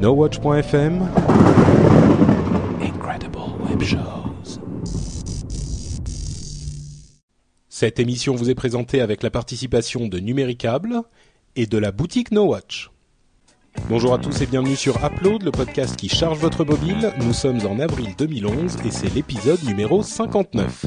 NoWatch.fm Incredible Web Shows. Cette émission vous est présentée avec la participation de Numéricable et de la boutique NoWatch. Bonjour à tous et bienvenue sur Upload, le podcast qui charge votre mobile. Nous sommes en avril 2011 et c'est l'épisode numéro 59.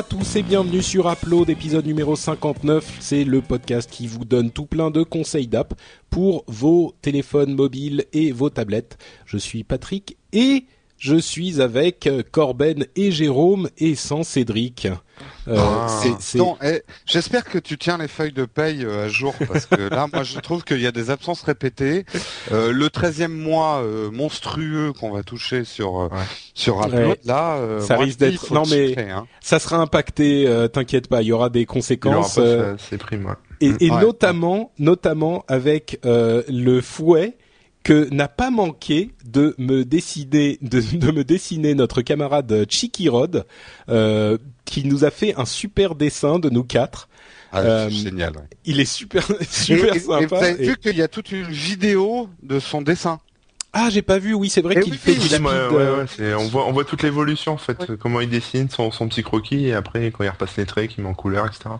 À tous et bienvenue sur Upload, épisode numéro 59. C'est le podcast qui vous donne tout plein de conseils d'app pour vos téléphones mobiles et vos tablettes. Je suis Patrick et je suis avec euh, Corben et Jérôme et sans Cédric. Euh, c'est- non, eh, J'espère que tu tiens les feuilles de paye euh, à jour parce que là, moi, je trouve qu'il y a des absences répétées. Euh, le 13e mois euh, monstrueux qu'on va toucher sur euh, sur Upload, Ouais. là, euh, Ça moi, risque d'être- il non, mais- hein. Ça sera impacté, euh, t'inquiète pas, il y aura des Il aura conséquences. pas euh, ses primes, ouais. Et, et Ouais. notamment, notamment avec euh, le fouet que n'a pas manqué de me décider, de, de me dessiner notre camarade Chiki Rod, euh, qui nous a fait un super dessin de nous quatre. Ah, Euh, génial. ouais. Il est super, super et, et- et sympa. vous avez et- vu qu'il y a toute une vidéo de son dessin. Ah, j'ai pas vu. Oui, c'est vrai Eh qu'il oui, fait oui, Ouais, euh, ouais, on voit, on voit toute l'évolution en fait, comment il dessine son, son petit croquis et après quand il repasse les traits, qu'il met en couleur, etc.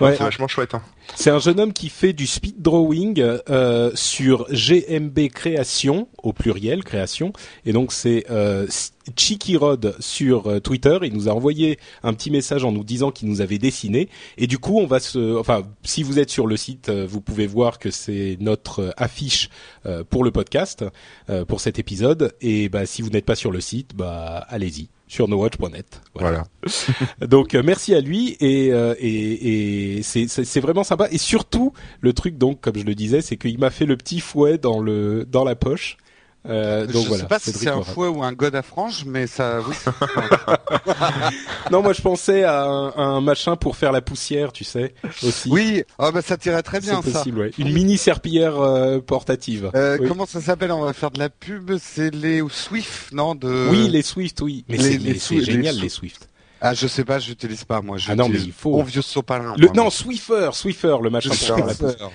Ouais. C'est vachement chouette. Hein. C'est un jeune homme qui fait du speed drawing euh, sur GMB Création au pluriel création. Et donc c'est euh, Chikirod sur euh, Twitter. Il nous a envoyé un petit message en nous disant qu'il nous avait dessiné. Et du coup on va se, enfin si vous êtes sur le site, euh, vous pouvez voir que c'est notre euh, affiche pour le podcast pour cet épisode. Et bah si vous n'êtes pas sur le site, bah allez-y sur nowatch.net. Voilà. Donc euh, merci à lui et euh, et, et c'est c'est c'est vraiment sympa et surtout le truc donc comme je le disais c'est qu'il m'a fait le petit fouet dans le dans la poche. Euh, donc je voilà. sais pas si c'est un fouet ou un god à frange, mais ça, oui. Non moi je pensais à un, à un machin pour faire la poussière tu sais aussi. oui, ah bah ça tirait très c'est bien ça. possible ouais. Une mini serpillière euh, portative. Euh, oui. Comment ça s'appelle? On va faire de la pub. C'est les Swift, non de... Oui les Swift oui mais les- c'est génial les les, Swi- Swift. Ah, je sais pas, j'utilise pas moi. Ah non, mais il faut. Bon vieux sopalin. Le, moi, non mais- Swiffer Swiffer le machin pour faire la poussière.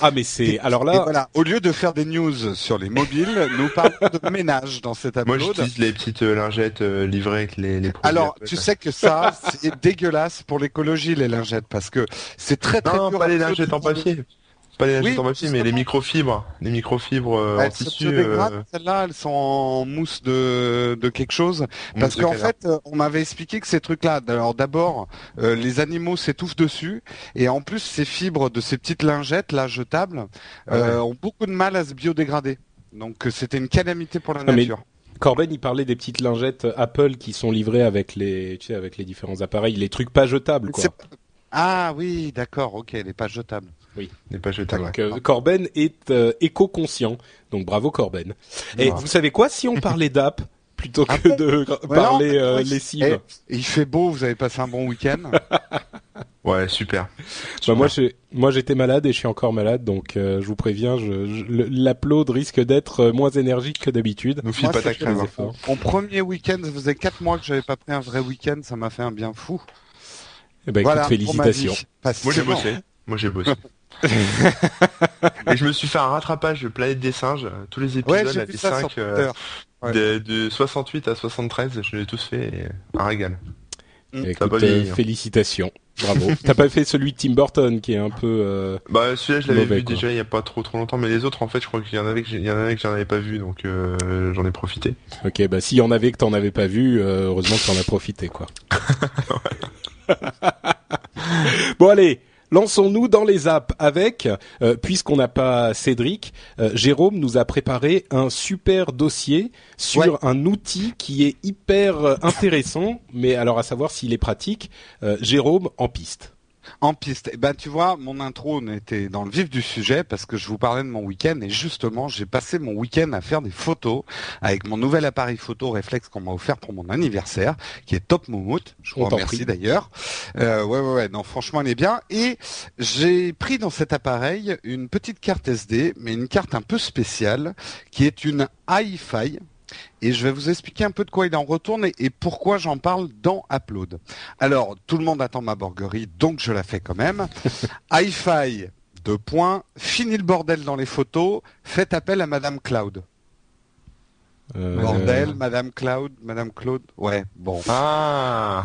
Ah mais c'est alors Et là voilà, au lieu de faire des news sur les mobiles, nous parlons de ménage dans cet Moi upload. j'utilise les petites euh, lingettes euh, livrées avec les, les produits. Alors, après, tu sais que ça, c'est dégueulasse pour l'écologie, les lingettes, parce que c'est très très Non, dur pas les lingettes en papier. Pas les Oui, en papier, mais les microfibres. Les microfibres euh, en Elles se tissu. biodégradent, euh, celles-là, elles sont en mousse de, de quelque chose. Parce qu'en fait, euh, on m'avait expliqué que ces trucs-là, alors d'abord, euh, les animaux s'étouffent dessus, et en plus, ces fibres de ces petites lingettes là jetables Ah euh, ont beaucoup de mal à se biodégrader. Donc c'était une calamité pour la Ah, mais- nature. Corben, il parlait des petites lingettes Apple qui sont livrées avec les, tu sais, avec les différents appareils, les trucs pas jetables, quoi. Ah oui, d'accord, ok, elle est pas jetable. n'est pas jetable. Donc, euh, Corben est euh, éco-conscient. Donc, bravo Corben. Et vous savez quoi Si on parlait d'app plutôt que de Ouais, parler non, euh, lessive, Et il fait beau, vous avez passé un bon week-end. Ouais, super. bah, moi, j'étais malade et je suis encore malade, donc euh, je vous préviens, je, je- l'upload risque d'être moins énergique que d'habitude. Nous file pas ta crème. Mon premier week-end, ça faisait quatre mois que j'avais pas pris un vrai week-end, ça m'a fait un bien fou. Eh ben, voilà, écoute, félicitations. Moi j'ai bossé. Moi j'ai bossé. Et je me suis fait un rattrapage de Planète des Singes. euh, Tous les épisodes, Ouais, là, j'ai des vu ça sur 5, euh, Twitter. Ouais. de, de 68 à 73, je les ai tous fait. et, Un régal. A Écoute, pas euh, félicitations. Bravo. T'as pas fait celui de Tim Burton qui est un peu. euh, Bah celui-là je l'avais vu quoi. déjà il y a pas trop trop longtemps, mais les autres en fait je crois qu'il y en avait que y en avait que j'en avais pas vu donc euh, j'en ai profité. Ok, bah s'il y en avait que t'en avais pas vu, euh, heureusement que t'en as profité, quoi. bon allez, lançons-nous dans les apps avec, euh, puisqu'on n'a pas Cédric, euh, Jérôme nous a préparé un super dossier sur Ouais. un outil qui est hyper euh, intéressant, mais alors à savoir s'il est pratique. Euh, Jérôme en piste. En piste. Eh ben, tu vois, mon intro était dans le vif du sujet parce que je vous parlais de mon week-end et justement, j'ai passé mon week-end à faire des photos avec mon nouvel appareil photo réflexe qu'on m'a offert pour mon anniversaire, qui est Top Moumout. Je vous remercie d'ailleurs. Euh, ouais, ouais, ouais. Non, franchement, elle est bien. Et j'ai pris dans cet appareil une petite carte SD, mais une carte un peu spéciale, qui est une hi-fi et je vais vous expliquer un peu de quoi il en retourne et, pourquoi j'en parle dans Upload. Alors, tout le monde attend ma borguerie, donc je la fais quand même. Hi-Fi, deux points, fini le bordel dans les photos, faites appel à Madame Cloud. Euh, bordel, Madame Cloud, Madame Claude, ouais, bon. Ah,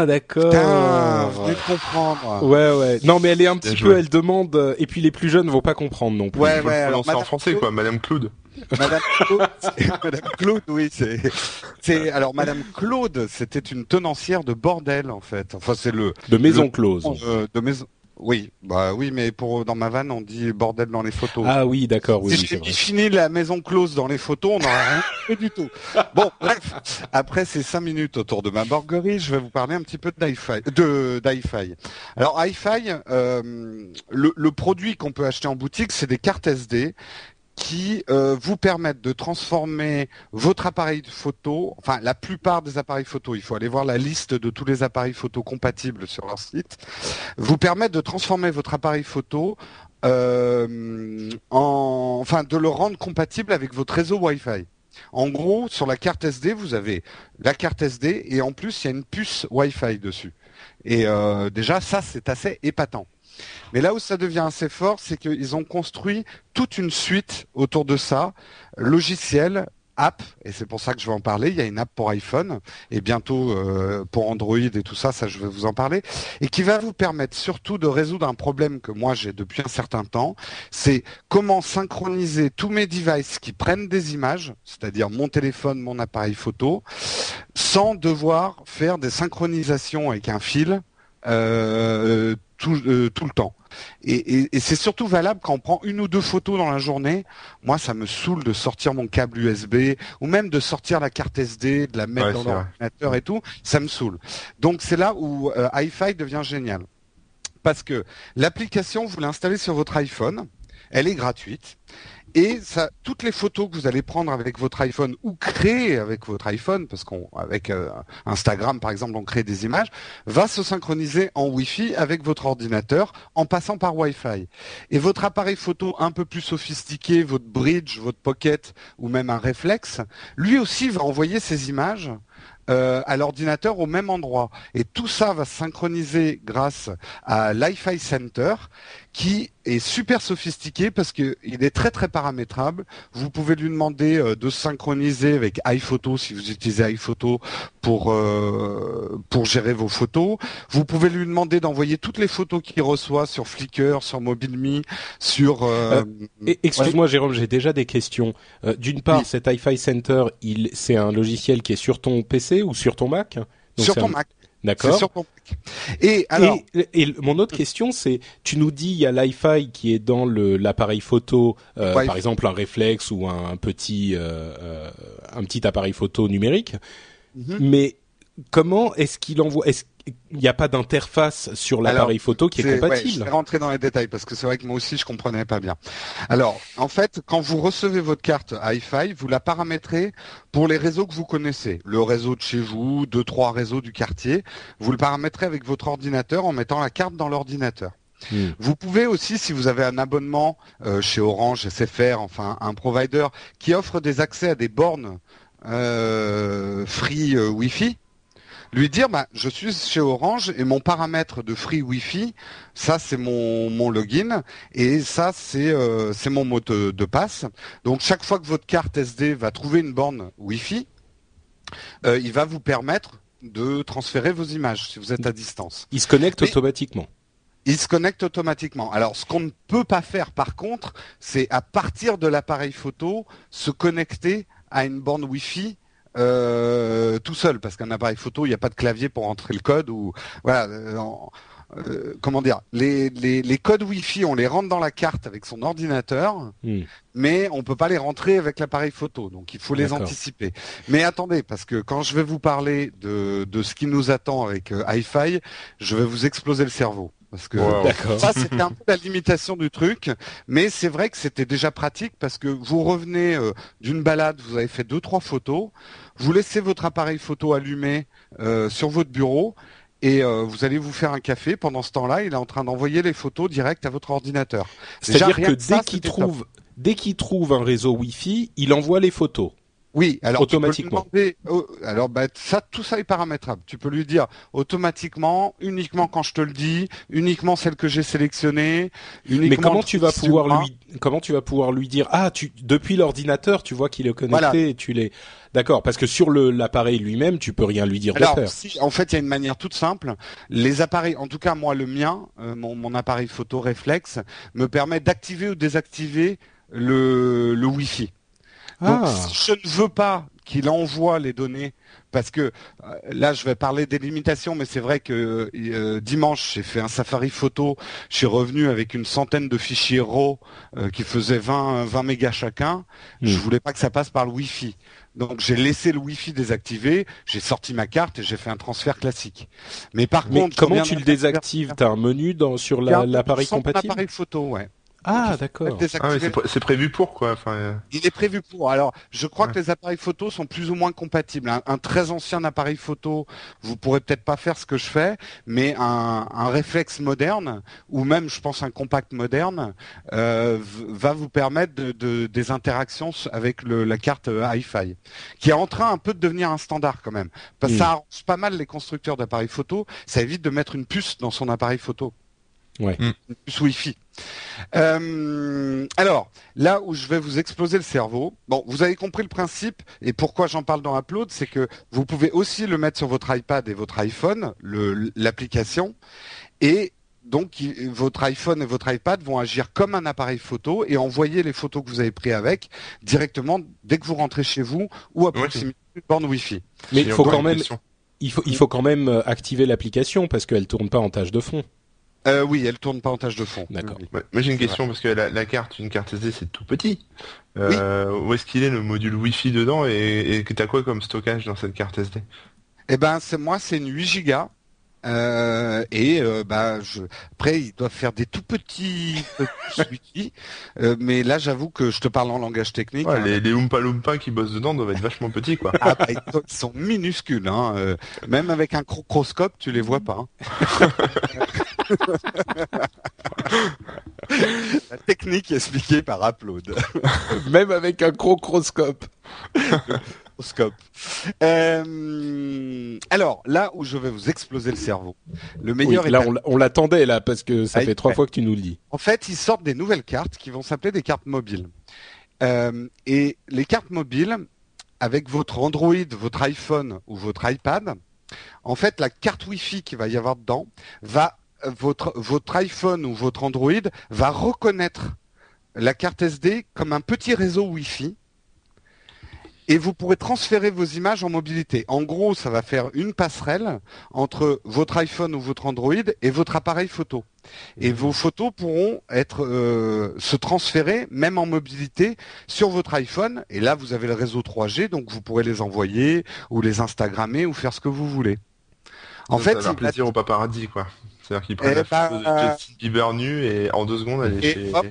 ah d'accord. venez de comprendre. Ouais, ouais. Non, mais elle est un petit peu, elle demande, euh, et puis les plus jeunes vont pas comprendre non plus. Ouais, ouais. Alors, en français, quoi, Madame Claude. Madame Claude, Madame Claude, oui, c'est, alors Madame Claude, c'était une tenancière de bordel en fait. Enfin, c'est le de maison close. Euh, de maison. Oui, bah oui, mais pour dans ma vanne, on dit bordel dans les photos. Ah oui, d'accord. Oui, si je finis la maison close dans les photos, on n'aura rien fait du tout. Bon, bref, après ces cinq minutes autour de ma borguerie, je vais vous parler un petit peu de hi-fi. De. Alors hi-fi, euh, le, le produit qu'on peut acheter en boutique, c'est des cartes SD qui euh, vous permettent de transformer votre appareil photo, enfin la plupart des appareils photo, il faut aller voir la liste de tous les appareils photo compatibles sur leur site, vous permettent de transformer votre appareil photo euh, en, enfin de le rendre compatible avec votre réseau Wi-Fi. En gros, sur la carte SD, vous avez la carte SD et en plus il y a une puce Wi-Fi dessus. Et euh, déjà ça c'est assez épatant. Mais là où ça devient assez fort, c'est qu'ils ont construit toute une suite autour de ça, logiciel, app, et c'est pour ça que je vais en parler. Il y a une app pour iPhone et bientôt euh, pour Android et tout ça, ça je vais vous en parler, et qui va vous permettre surtout de résoudre un problème que moi j'ai depuis un certain temps. C'est comment synchroniser tous mes devices qui prennent des images, c'est-à-dire mon téléphone, mon appareil photo, sans devoir faire des synchronisations avec un fil euh, tout, euh, tout le temps. Et, c'est surtout valable quand on prend une ou deux photos dans la journée. Moi, ça me saoule de sortir mon câble USB ou même de sortir la carte SD, de la mettre dans l'ordinateur et tout. Ça me saoule. Donc c'est là où euh, iFi devient génial. Parce que l'application, vous l'installez sur votre iPhone, elle est gratuite. Et toutes les photos que vous allez prendre avec votre iPhone ou créer avec votre iPhone, parce qu'avec euh, Instagram par exemple, on crée des images, va se synchroniser en Wi-Fi avec votre ordinateur en passant par Wi-Fi. Et votre appareil photo un peu plus sophistiqué, votre bridge, votre pocket ou même un réflexe, lui aussi va envoyer ces images euh, à l'ordinateur au même endroit. Et tout ça va se synchroniser grâce à l'iFi Center qui est super sophistiqué parce qu'il est très très paramétrable. Vous pouvez lui demander euh, de synchroniser avec iPhoto si vous utilisez iPhoto pour euh, pour gérer vos photos. Vous pouvez lui demander d'envoyer toutes les photos qu'il reçoit sur Flickr, sur MobileMe, sur. Euh, excuse-moi Jérôme, j'ai déjà des questions. D'une part, cet iFi Center, il c'est un logiciel qui est sur ton PC ou sur ton Mac? Sur ton Mac. D'accord. Et alors, et, mon autre question, c'est, tu nous dis il y a l'iFi qui est dans l'appareil photo, euh, par exemple un réflexe ou un, petit euh, euh, un petit appareil photo numérique, mhm. mais comment est-ce qu'il envoie Est-ce il n'y a pas d'interface sur l'appareil photo qui est, compatible. je vais rentrer dans les détails parce que c'est vrai que moi aussi je comprenais pas bien. Alors, en fait, quand vous recevez votre carte Wi-Fi, vous la paramétrez pour les réseaux que vous connaissez. Le réseau de chez vous, deux, trois réseaux du quartier. Vous le paramétrez avec votre ordinateur en mettant la carte dans l'ordinateur. Hmm. Vous pouvez aussi, si vous avez un abonnement euh, chez Orange, SFR, enfin un provider qui offre des accès à des bornes euh, free euh, Wi-Fi, lui dire bah, je suis chez Orange et mon paramètre de free Wi-Fi, ça c'est mon, mon login et ça c'est euh, c'est mon mot de, passe. Donc chaque fois que votre carte SD va trouver une borne Wi-Fi, euh, il va vous permettre de transférer vos images si vous êtes à distance. Il se connecte automatiquement. Il se connecte automatiquement. Alors, ce qu'on ne peut pas faire, par contre, c'est à partir de l'appareil photo se connecter à une borne Wi-Fi euh, tout seul parce qu'un appareil photo il n'y a pas de clavier pour entrer le code ou voilà euh, euh, comment dire, les, les, les, codes Wi-Fi, on les rentre dans la carte avec son ordinateur, hmm. mais on peut pas les rentrer avec l'appareil photo. Donc il faut les anticiper. Mais attendez, parce que quand je vais vous parler de, de ce qui nous attend avec euh, Hi-Fi, je vais vous exploser le cerveau. Parce que ça, c'était un peu la limitation du truc, mais c'est vrai que c'était déjà pratique parce que vous revenez euh, d'une balade, vous avez fait deux trois photos, vous laissez votre appareil photo allumé euh, sur votre bureau et euh, vous allez vous faire un café. Pendant ce temps-là, il est en train d'envoyer les photos direct à votre ordinateur. C'est-à-dire que dès qu'il trouve, dès qu'il trouve un réseau Wi-Fi, il envoie les photos. Oui, alors automatiquement. alors bah, ça, tout ça est paramétrable. Tu peux lui dire automatiquement, uniquement quand je te le dis, uniquement celle que j'ai sélectionnée. Mais comment tu vas pouvoir lui, comment tu vas pouvoir lui dire ah tu depuis l'ordinateur tu vois qu'il est connecté et tu l'es d'accord parce que sur le l'appareil lui-même tu peux rien lui dire alors, Si, en fait il y a une manière toute simple. Les appareils, en tout cas moi le mien, euh, mon, mon appareil photo réflexe me permet d'activer ou désactiver le le Wi-Fi. Donc, ah. si je ne veux pas qu'il envoie les données, parce que euh, là, je vais parler des limitations, mais c'est vrai que euh, dimanche, j'ai fait un Safari photo, je suis revenu avec une centaine de fichiers RAW euh, qui faisaient 20, 20 mégas chacun. Je hmm. voulais pas que ça passe par le Wi-Fi. Donc j'ai laissé le Wi-Fi désactivé, j'ai sorti ma carte et j'ai fait un transfert classique. Mais par contre, comment tu le désactives? T'as un menu dans sur l'appareil compatible? L'appareil photo, ouais. Ah d'accord. Ah, c'est prévu pour quoi enfin, euh. Il est prévu pour. Alors, je crois que les appareils photo sont plus ou moins compatibles. Un, très ancien appareil photo, vous pourrez peut-être pas faire ce que je fais, mais un, un réflexe moderne ou même, je pense, un compact moderne euh, va vous permettre de, de, des interactions avec le, la carte euh, Hi-Fi, qui est en train un peu de devenir un standard quand même. Parce que ça arrange pas mal les constructeurs d'appareils photo. Ça évite de mettre une puce dans son appareil photo. Ouais. Une puce Wi-Fi. Euh, alors, là où je vais vous exploser le cerveau, bon, vous avez compris le principe et pourquoi j'en parle dans Upload, c'est que vous pouvez aussi le mettre sur votre iPad et votre iPhone, l'application, et donc votre iPhone et votre iPad vont agir comme un appareil photo et envoyer les photos que vous avez prises avec directement dès que vous rentrez chez vous ou à proximité d'une borne Wi-Fi. Mais il faut quand même, il faut, il faut quand même euh, activer l'application parce qu'elle tourne pas en tâche de fond. Euh, oui, elle tourne pas en tâche de fond. D'accord. moi j'ai une question parce que la, carte, une carte SD, c'est tout petit. Euh, Où est-ce qu'il est le module Wi-Fi dedans et, et t'as quoi comme stockage dans cette carte SD Eh ben, c'est moi, c'est une 8 Go. Euh, et euh, bah je... après ils doivent faire des tout petits, petits euh, mais là j'avoue que je te parle en langage technique. Ouais, hein. les, les Oompa Loompa qui bossent dedans doivent être vachement petits quoi. Ah, bah, ils sont minuscules, hein. Euh, même avec un crocroscope tu les vois pas. Hein. La technique expliquée par Upload. même avec un crocroscope. Euh, alors là où je vais vous exploser le cerveau, le meilleur. là, on l'attendait là parce que ça fait trois fois que tu nous le dis. En fait, ils sortent des nouvelles cartes qui vont s'appeler des cartes mobiles. Euh, et les cartes mobiles, avec votre Android, votre iPhone ou votre iPad, en fait, la carte Wi-Fi qui va y avoir dedans va votre votre iPhone ou votre Android va reconnaître la carte SD comme un petit réseau Wi-Fi et vous pourrez transférer vos images en mobilité. En gros, ça va faire une passerelle entre votre iPhone ou votre Android et votre appareil photo. Et mmh. vos photos pourront être euh, se transférer même en mobilité sur votre iPhone. Et là, vous avez le réseau 3G, donc vous pourrez les envoyer ou les Instagrammer ou faire ce que vous voulez. En fait, c'est un plaisir au paparazzi, quoi. C'est-à-dire qu'il prend la photo de bah, Justin Bieber nu et en deux secondes elle est chez. en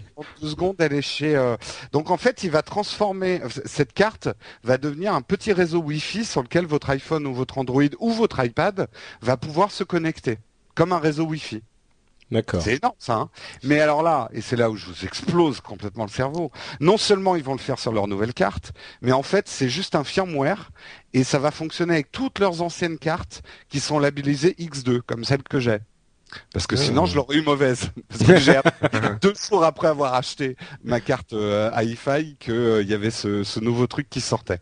deux secondes elle est chez. Euh, donc en fait il va transformer cette carte va devenir un petit réseau Wi-Fi sur lequel votre iPhone ou votre Android ou votre iPad va pouvoir se connecter comme un réseau Wi-Fi. D'accord. C'est énorme ça. Hein Mais alors là, et c'est là où je vous explose complètement le cerveau, non seulement ils vont le faire sur leur nouvelle carte, mais en fait c'est juste un firmware et ça va fonctionner avec toutes leurs anciennes cartes qui sont labellisées X2, comme celle que j'ai. Parce que sinon, je l'aurais eu mauvaise. Parce que j'ai deux jours après avoir acheté ma carte euh, hi-fi qu'il euh, y avait ce, ce, nouveau truc qui sortait.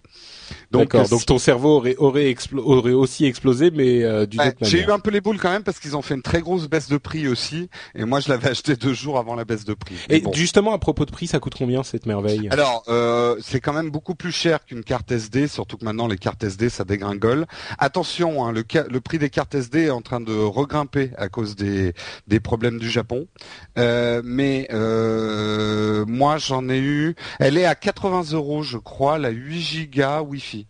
Donc, euh, donc ton cerveau aurait aurait, aurait aussi explosé, mais euh, autre manière. J'ai eu un peu les boules quand même parce qu'ils ont fait une très grosse baisse de prix aussi, et moi je l'avais acheté deux jours avant la baisse de prix. Et justement à propos de prix, ça coûte combien cette merveille? Alors euh, c'est quand même beaucoup plus cher qu'une carte SD, surtout que maintenant les cartes SD ça dégringole. Attention, hein, le, le prix des cartes SD est en train de regrimper à cause des, des problèmes du Japon. Euh, mais euh, moi, j'en ai eu. Elle est à 80 euros, je crois, la 8 Go Wi-Fi.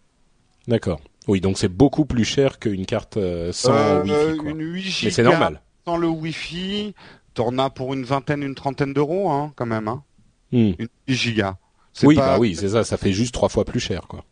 D'accord. Oui, donc c'est beaucoup plus cher qu'une carte sans Wi-Fi. Quoi. Une 8 mais c'est normal. Sans le Wi-Fi, t'en as pour une vingtaine, une trentaine d'euros, hein, quand même. Hein. Hmm. Une 8 Go. Oui, bah oui, c'est ça. Ça fait juste trois fois plus cher, quoi.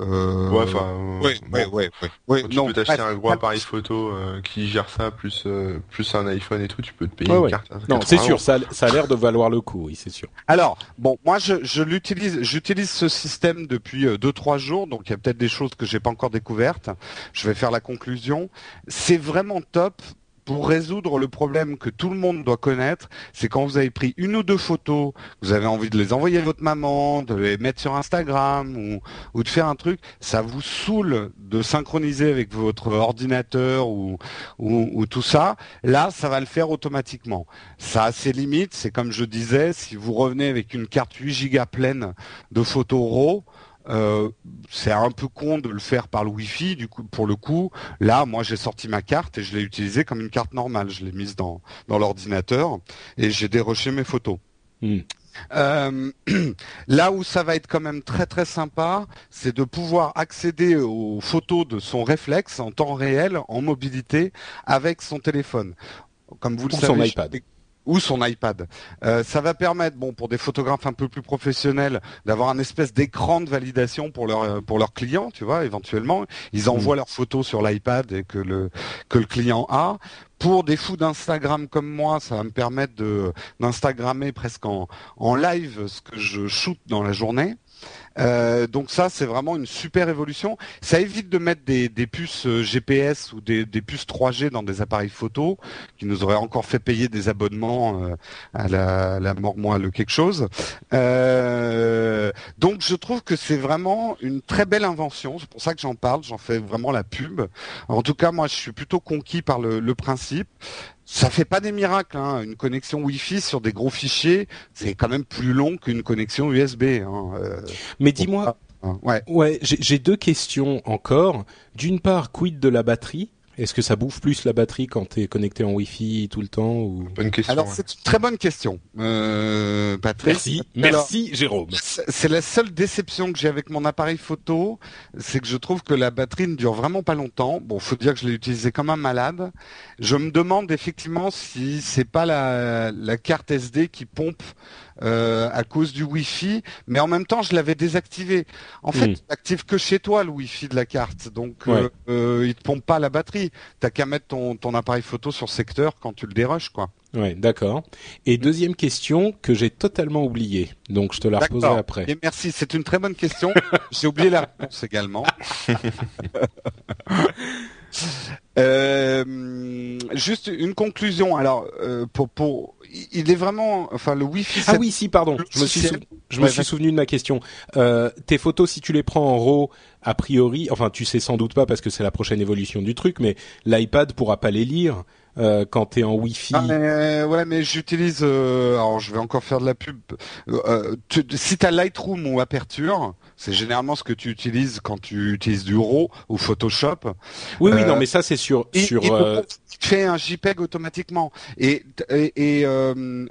Euh... Ouais, enfin, ouais, ouais, ouais, ouais, Tu peux t'acheter un gros appareil photo euh, qui gère ça, plus euh, plus un iPhone et tout, tu peux te payer une carte. Non, c'est sûr, ça, ça a l'air de valoir le coup, oui, c'est sûr. Alors, bon, moi, je, je l'utilise, j'utilise ce système depuis euh, deux trois jours, donc il y a peut-être des choses que j'ai pas encore découvertes. Je vais faire la conclusion. C'est vraiment top pour résoudre le problème que tout le monde doit connaître, c'est quand vous avez pris une ou deux photos, vous avez envie de les envoyer à votre maman, de les mettre sur Instagram ou, de faire un truc, ça vous saoule de synchroniser avec votre ordinateur ou, ou, ou, tout ça. Là, ça va le faire automatiquement. Ça a ses limites, c'est comme je disais, si vous revenez avec une carte 8 Go pleine de photos RAW, euh, c'est un peu con de le faire par le Wi-Fi. Du coup, pour le coup, là, moi, j'ai sorti ma carte et je l'ai utilisée comme une carte normale. Je l'ai mise dans dans l'ordinateur et j'ai déroché mes photos. Hmm. Euh, là où ça va être quand même très très sympa, c'est de pouvoir accéder aux photos de son réflexe en temps réel, en mobilité, avec son téléphone. Comme vous le savez, son iPad ou son iPad. Euh, ça va permettre, bon, pour des photographes un peu plus professionnels, d'avoir un espèce d'écran de validation pour leur pour leurs clients, tu vois, éventuellement, ils envoient mm. leurs photos sur l'iPad et que le que le client a. Pour des fous d'Instagram comme moi, ça va me permettre de d'instagrammer presque en en live ce que je shoot dans la journée. Euh, donc ça, c'est vraiment une super évolution. Ça évite de mettre des, puces euh, GPS ou des, puces 3G dans des appareils photo qui nous auraient encore fait payer des abonnements euh, à la, la mort moelle quelque chose. donc je trouve que c'est vraiment une très belle invention. C'est pour ça que j'en parle. J'en fais vraiment la pub. En tout cas, moi, je suis plutôt conquis par le principe ça fait pas des miracles. Hein. Une connexion Wi-Fi sur des gros fichiers, c'est quand même plus long qu'une connexion USB. Hein. Euh, Mais dis-moi, ouais, ouais j'ai deux questions encore. D'une part, quid de la batterie? Est-ce que ça bouffe plus la batterie quand tu es connecté en Wi-Fi tout le temps ou... Bonne question. Alors c'est une très bonne question, euh, Patrick? Merci, merci Jérôme. C'est la seule déception que j'ai avec mon appareil photo, c'est que je trouve que la batterie ne dure vraiment pas longtemps. Bon, faut dire que je l'ai utilisé comme un malade. Je me demande effectivement si c'est pas la, la carte SD qui pompe euh, à cause du Wi-Fi, mais en même temps je l'avais désactivé. En fait, il active que chez toi le Wi-Fi de la carte, donc euh, euh, il te pompe pas la batterie. T'as qu'à mettre ton, ton appareil photo sur secteur quand tu le déroches, quoi. Ouais, d'accord. Et deuxième question que j'ai totalement oubliée, donc je te la reposerai après. Et merci, c'est une très bonne question. j'ai oublié la réponse également. Euh, juste une conclusion. Alors, euh, pour, pour, il est vraiment, enfin, le Wi-Fi. Ah oui, si, pardon. Je me suis, je me suis souvenu de ma question. Euh, tes photos, si tu les prends en RAW, a priori, enfin, tu sais sans doute pas parce que c'est la prochaine évolution du truc, mais l'iPad pourra pas les lire. Euh, quand t'es en Wi-Fi. Ah, mais, ouais, mais j'utilise. Euh, alors, je vais encore faire de la pub. Euh, tu, si t'as Lightroom ou Aperture, c'est généralement ce que tu utilises quand tu utilises du RAW ou Photoshop. Oui, oui, non, mais ça c'est sur et, sur. Et fait un JPEG automatiquement et, et,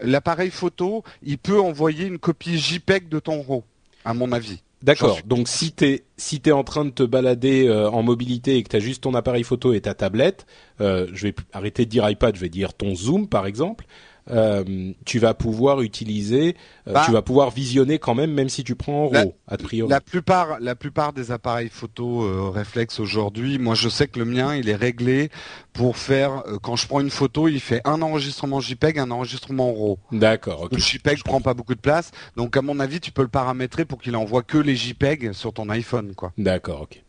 l'appareil photo, il peut envoyer une copie JPEG de ton RAW, à mon avis. D'accord. Donc si t'es si t'es en train de te balader euh, en mobilité et que t'as juste ton appareil photo et ta tablette, euh, je vais arrêter de dire iPad, je vais dire ton Zoom par exemple. Euh, tu vas pouvoir utiliser, euh, bah, tu vas pouvoir visionner quand même, même si tu prends en RAW, a priori. La plupart, la plupart des appareils photo euh, réflexe aujourd'hui, moi je sais que le mien, il est réglé pour faire, quand je prends une photo, il fait un enregistrement JPEG, un enregistrement RAW. D'accord. Le JPEG prend pas beaucoup de place, donc à mon avis, tu peux le paramétrer pour qu'il envoie que les JPEG sur ton iPhone, quoi. D'accord, ok.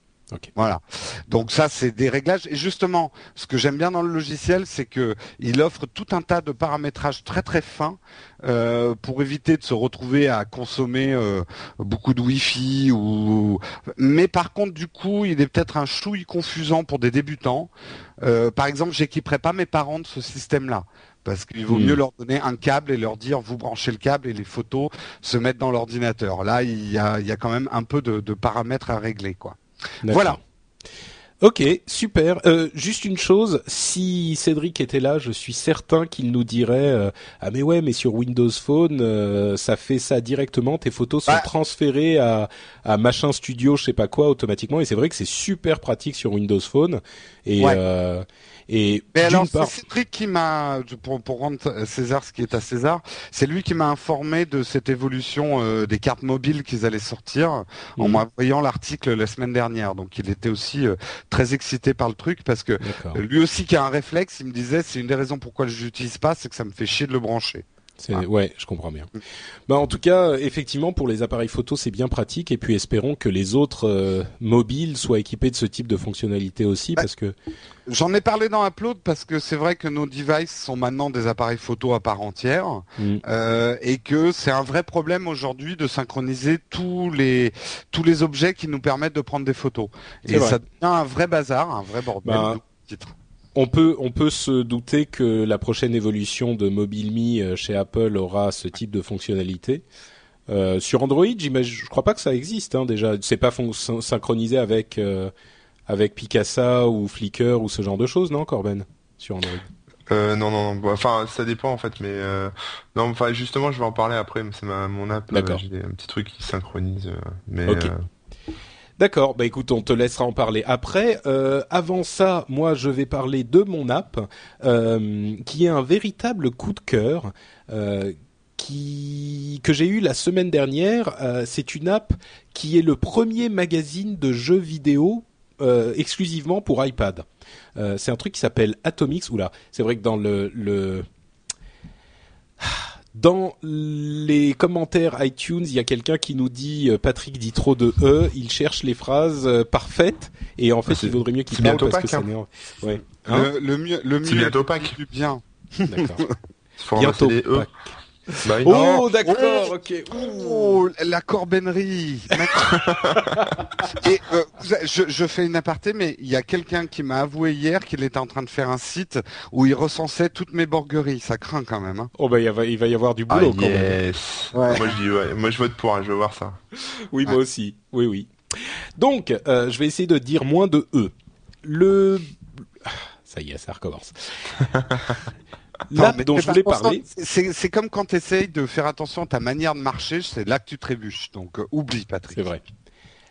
Voilà. Donc ça, c'est des réglages. Et justement, ce que j'aime bien dans le logiciel, c'est que il offre tout un tas de paramétrages très très fins euh, pour éviter de se retrouver à consommer euh, beaucoup de Wi-Fi ou. Mais par contre, du coup, il est peut-être un chouille confusant pour des débutants. Euh, par exemple, j'équiperai pas mes parents de ce système-là parce qu'il vaut hmm. mieux leur donner un câble et leur dire vous branchez le câble et les photos se mettent dans l'ordinateur. Là, il y a, il y a quand même un peu de, de paramètres à régler, quoi. Voilà. Ok, super. Euh, juste une chose, si Cédric était là, je suis certain qu'il nous dirait euh, ah mais ouais, mais sur Windows Phone, euh, ça fait ça directement. Tes photos sont bah. transférées à, à machin studio, je sais pas quoi, automatiquement. Et c'est vrai que c'est super pratique sur Windows Phone. Et euh, et mais alors c'est Cédric qui m'a pour, pour rendre César ce qui est à César, c'est lui qui m'a informé de cette évolution euh, des cartes mobiles qu'ils allaient sortir en mhm. m'envoyant l'article la semaine dernière. Donc il était aussi euh, très excité par le truc parce que lui aussi qui a un réflexe, il me disait c'est une des raisons pourquoi je l'utilise pas, c'est que ça me fait chier de le brancher. Ouais, je comprends bien. Bah, en tout cas, effectivement, pour les appareils photo, c'est bien pratique. Et puis, espérons que les autres euh, mobiles soient équipés de ce type de fonctionnalité aussi, bah, parce que j'en ai parlé dans Upload parce que c'est vrai que nos devices sont maintenant des appareils photo à part entière mm. euh, et que c'est un vrai problème aujourd'hui de synchroniser tous les tous les objets qui nous permettent de prendre des photos. Et ça devient un vrai bazar, un vrai bordel. Bah, on peut on peut se douter que la prochaine évolution de MobileMe euh, chez Apple aura ce type de fonctionnalité. Euh, sur Android, j'imagine, je crois pas que ça existe hein, déjà. C'est pas synchronisé avec euh, avec Picasa ou Flickr ou ce genre de choses, non, Corben, sur Android? Euh, non, non, non. Enfin, ça dépend en fait, mais non. Enfin, justement, je vais en parler après. C'est mon app. J'ai un petit truc qui synchronise, mais. D'accord, bah écoute, on te laissera en parler après. Euh, avant ça, moi je vais parler de mon app, euh, qui est un véritable coup de cœur. Euh, qui, que j'ai eu la semaine dernière, c'est une app qui est le premier magazine de jeux vidéo exclusivement pour iPad. c'est un truc qui s'appelle Atomics. Oula, c'est vrai que dans le dans les commentaires iTunes, il y a quelqu'un qui nous dit euh, Patrick dit trop de e, il cherche les phrases euh, parfaites et en fait il vaudrait mieux qu'il parle parce que ça hein. Ouais. Hein le, mieux le mieux bientôt Pâques. bien. D'accord. bientôt. Bah oh, d'accord, ok. Oh, la corbennerie. Et euh, je, je, fais une aparté, mais il y a quelqu'un qui m'a avoué hier qu'il était en train de faire un site où il recensait toutes mes borgueries. Ça craint quand même. Hein. Oh bah il va, il va y avoir du boulot ah, yes. Moi je dis ouais. Moi je vote pour. Hein, je veux voir ça. Oui, moi aussi. Oui, oui. Donc, euh, je vais essayer de dire moins de e. Le ça y est, ça recommence. Dont je voulais parler. C'est comme quand tu essayes de faire attention à ta manière de marcher, c'est là que tu trébuches. Donc euh, oublie, Patrick. C'est vrai.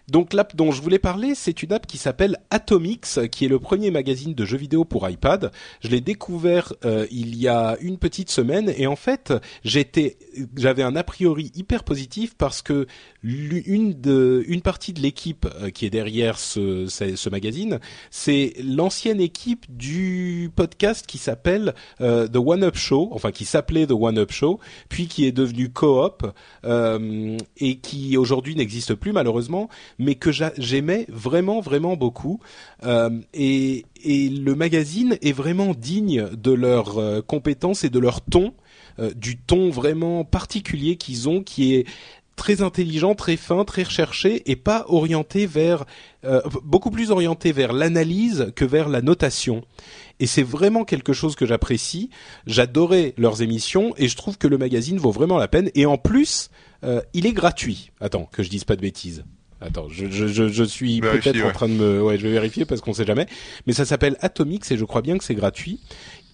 Donc l'app dont je voulais parler, c'est une app qui s'appelle Atomix, qui est le premier magazine de jeux vidéo pour iPad. Je l'ai découvert euh, il y a une petite semaine et en fait, j'étais, j'avais un a priori hyper positif parce que une de, une partie de l'équipe euh, qui est derrière ce, ce, magazine, c'est l'ancienne équipe du podcast qui s'appelle euh, The One Up Show, enfin qui s'appelait The One Up Show, puis qui est devenu Co-op et qui aujourd'hui n'existe plus malheureusement mais que j'aimais vraiment vraiment beaucoup euh, et, le magazine est vraiment digne de leurs euh, compétences et de leur ton euh, du ton vraiment particulier qu'ils ont qui est très intelligent, très fin, très recherché et pas orienté vers euh, beaucoup plus orienté vers l'analyse que vers la notation. Et c'est vraiment quelque chose que j'apprécie. J'adorais leurs émissions et je trouve que le magazine vaut vraiment la peine. Et en plus, il est gratuit. Attends, que je dise pas de bêtises. Attends, je, je, je suis peut-être en train de me, ouais, je vais vérifier parce qu'on sait jamais. Mais ça s'appelle Atomix et je crois bien que c'est gratuit.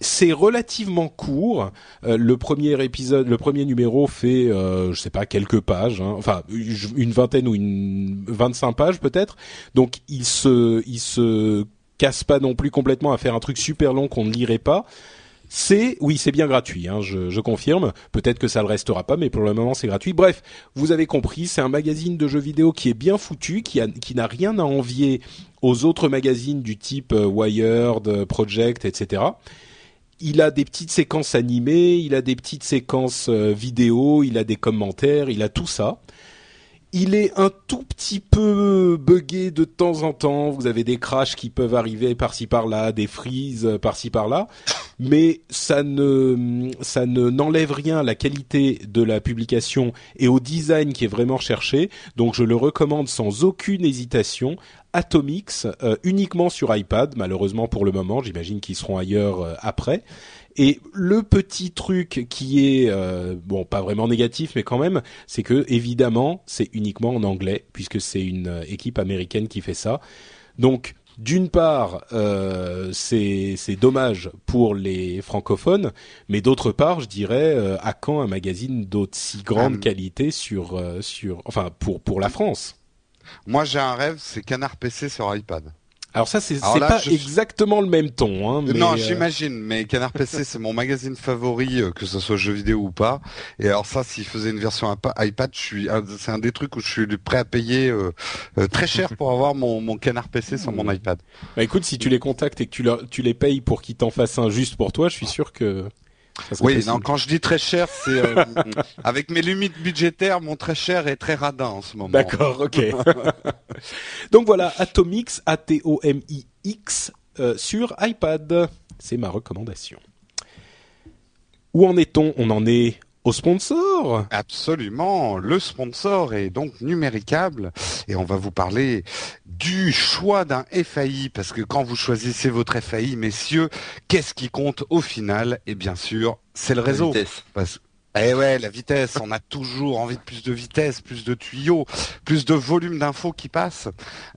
C'est relativement court. Euh, le premier épisode, le premier numéro fait, euh, je sais pas, quelques pages. Hein. Enfin, une vingtaine ou une 25 pages peut-être. Donc il se, il se casse pas non plus complètement à faire un truc super long qu'on ne lirait pas. C'est oui, c'est bien gratuit, hein, je, je, confirme. Peut-être que ça le restera pas, mais pour le moment c'est gratuit. Bref, vous avez compris, c'est un magazine de jeux vidéo qui est bien foutu, qui, a, qui n'a rien à envier aux autres magazines du type euh, Wired, Project, etc. Il a des petites séquences animées, il a des petites séquences euh, vidéo, il a des commentaires, il a tout ça. Il est un tout petit peu buggé de temps en temps. Vous avez des crashs qui peuvent arriver par-ci par-là, des freezes par-ci par-là, mais ça ne ça ne n'enlève rien à la qualité de la publication et au design qui est vraiment recherché. Donc je le recommande sans aucune hésitation. Atomix euh, uniquement sur iPad, malheureusement pour le moment. J'imagine qu'ils seront ailleurs euh, après. Et le petit truc qui est euh, bon, pas vraiment négatif, mais quand même, c'est que évidemment, c'est uniquement en anglais puisque c'est une euh, équipe américaine qui fait ça. Donc d'une part, euh, c'est dommage pour les francophones, mais d'autre part, je dirais, euh, à quand un magazine d'aussi grande qualité sur euh, sur, enfin pour pour la France. Moi, j'ai un rêve, c'est Canard PC sur iPad. Alors ça, c'est pas exactement le même ton. Hein, non, euh, j'imagine, mais Canard PC, c'est mon magazine favori, euh, que ce soit jeu vidéo ou pas. Et alors ça, s'il faisait une version iPad, je suis, c'est un des trucs où je suis prêt à payer euh, très cher pour avoir mon, mon Canard PC sur mon iPad. Bah écoute, si tu les contactes et que tu, leur, tu les payes pour qu'ils t'en fassent un juste pour toi, je suis sûr que oui, non, quand je dis très cher, c'est euh, avec mes limites budgétaires, mon très cher est très radin en ce moment. D'accord, ok. Donc voilà, Atomix, A-T-O-M-I-X, euh, sur iPad. C'est ma recommandation. Où en est-on? On en est au sponsor. Absolument, le sponsor est donc numéricable et on va vous parler du choix d'un FAI parce que quand vous choisissez votre FAI, messieurs, qu'est-ce qui compte au final? Et bien sûr, c'est le réseau. Eh ouais, la vitesse, on a toujours envie de plus de vitesse, plus de tuyaux, plus de volume d'infos qui passent.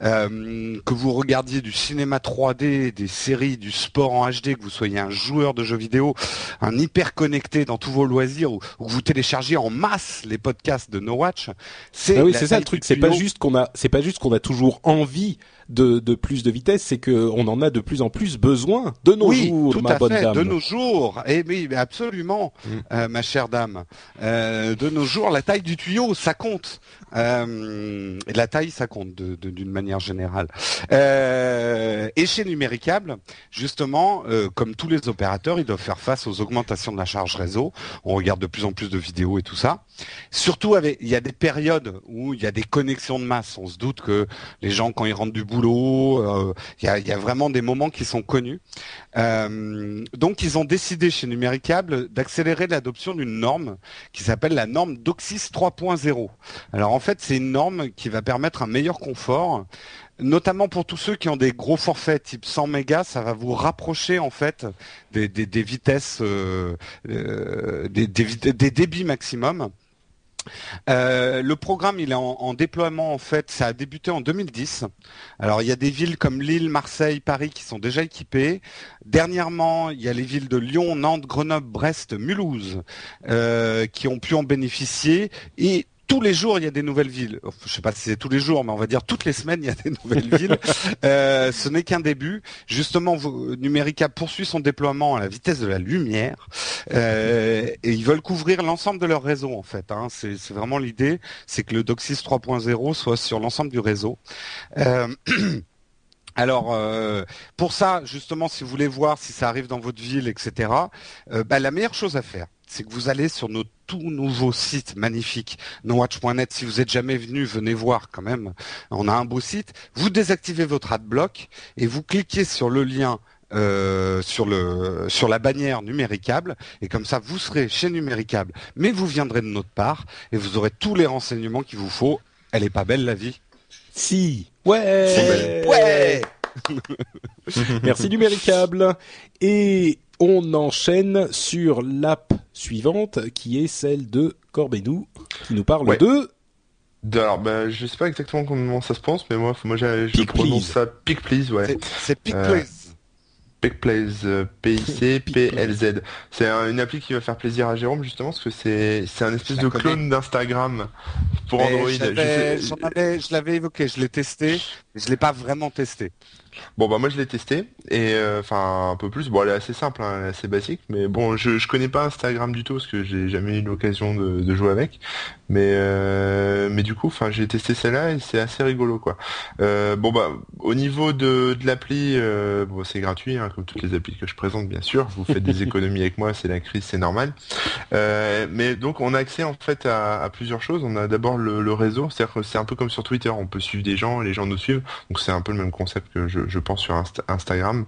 Euh, que vous regardiez du cinéma 3D, des séries, du sport en HD, que vous soyez un joueur de jeux vidéo, un hyper connecté dans tous vos loisirs, ou, que vous téléchargez en masse les podcasts de No Watch, c'est ah oui, c'est ça le truc. C'est pas juste qu'on a, c'est pas juste qu'on a toujours envie de, de plus de vitesse, c'est que on en a de plus en plus besoin de nos jours, tout ma à bonne fait, dame. De nos jours, et eh oui, absolument, mm. euh, ma chère dame. Euh, de nos jours, la taille du tuyau, ça compte. Euh, la taille, ça compte d'une manière générale. Euh, et chez Numéricable, justement, euh, comme tous les opérateurs, ils doivent faire face aux augmentations de la charge réseau. On regarde de plus en plus de vidéos et tout ça. Surtout, il y a des périodes où il y a des connexions de masse. On se doute que les gens, quand ils rentrent du boulot, il y, a, vraiment des moments qui sont connus. Donc, ils ont décidé chez Numéricable d'accélérer l'adoption d'une norme qui s'appelle la norme DOCSIS 3.0. Alors, fait, c'est une norme qui va permettre un meilleur confort notamment pour tous ceux qui ont des gros forfaits type 100 mégas, ça va vous rapprocher en fait des, vitesses, euh, euh, des, débits maximum. Euh, le programme, il est en, déploiement en fait. Ça a débuté en 2010. Alors il y a des villes comme Lille, Marseille, Paris qui sont déjà équipées. Dernièrement, il y a les villes de Lyon, Nantes, Grenoble, Brest, Mulhouse qui ont pu en bénéficier. Et tous les jours il y a des nouvelles villes. Je sais pas si c'est tous les jours, mais on va dire toutes les semaines il y a des nouvelles villes. Euh, ce n'est qu'un début. Justement, Numérica poursuit son déploiement à la vitesse de la lumière euh, et ils veulent couvrir l'ensemble de leur réseau en fait. Hein. C'est vraiment l'idée, c'est que le DOCSIS 3.0 soit sur l'ensemble du réseau. Euh, alors, pour ça, justement, si vous voulez voir si ça arrive dans votre ville, etc., bah, la meilleure chose à faire, c'est que vous allez sur nos tout nouveaux sites magnifiques, nowatch.net. Si vous êtes jamais venu, venez voir quand même. On a un beau site. Vous désactivez votre adblock et vous cliquez sur le lien euh, sur le sur la bannière numéricable. Et comme ça vous serez chez numéricable. Mais vous viendrez de notre part et vous aurez tous les renseignements qu'il vous faut. Elle est pas belle la vie? Si. Ouais. Ouais. Merci numéricable. Et on enchaîne sur l'app suivante qui est celle de Corbenou qui nous parle de alors, ben, je sais pas exactement comment ça se pense, mais moi, moi, je prononce ça Pick Please, ouais. C'est Pick euh, Please. Pick Please, euh, P-I-C-P-L-Z. C'est une appli qui va faire plaisir à Jérôme, justement, parce que c'est, c'est un espèce de clone d'Instagram pour Android. Je l'avais évoqué, je l'ai testé, mais je l'ai pas vraiment testé. Bon bah moi je l'ai testé et euh, enfin un peu plus. Bon elle est assez simple, hein, elle est assez basique, mais bon je je connais pas Instagram du tout parce que j'ai jamais eu l'occasion de, jouer avec. Mais euh, mais du coup enfin j'ai testé celle-là et c'est assez rigolo quoi. Euh, bon bah au niveau de, de l'appli, bon c'est gratuit hein, comme toutes les applis que je présente bien sûr. Vous faites des économies avec moi, c'est la crise, c'est normal. mais donc on a accès en fait à, plusieurs choses. On a d'abord le, le réseau, c'est-à-dire que c'est un peu comme sur Twitter, on peut suivre des gens, les gens nous suivent. Donc c'est un peu le même concept que je je, pense, sur Instagram.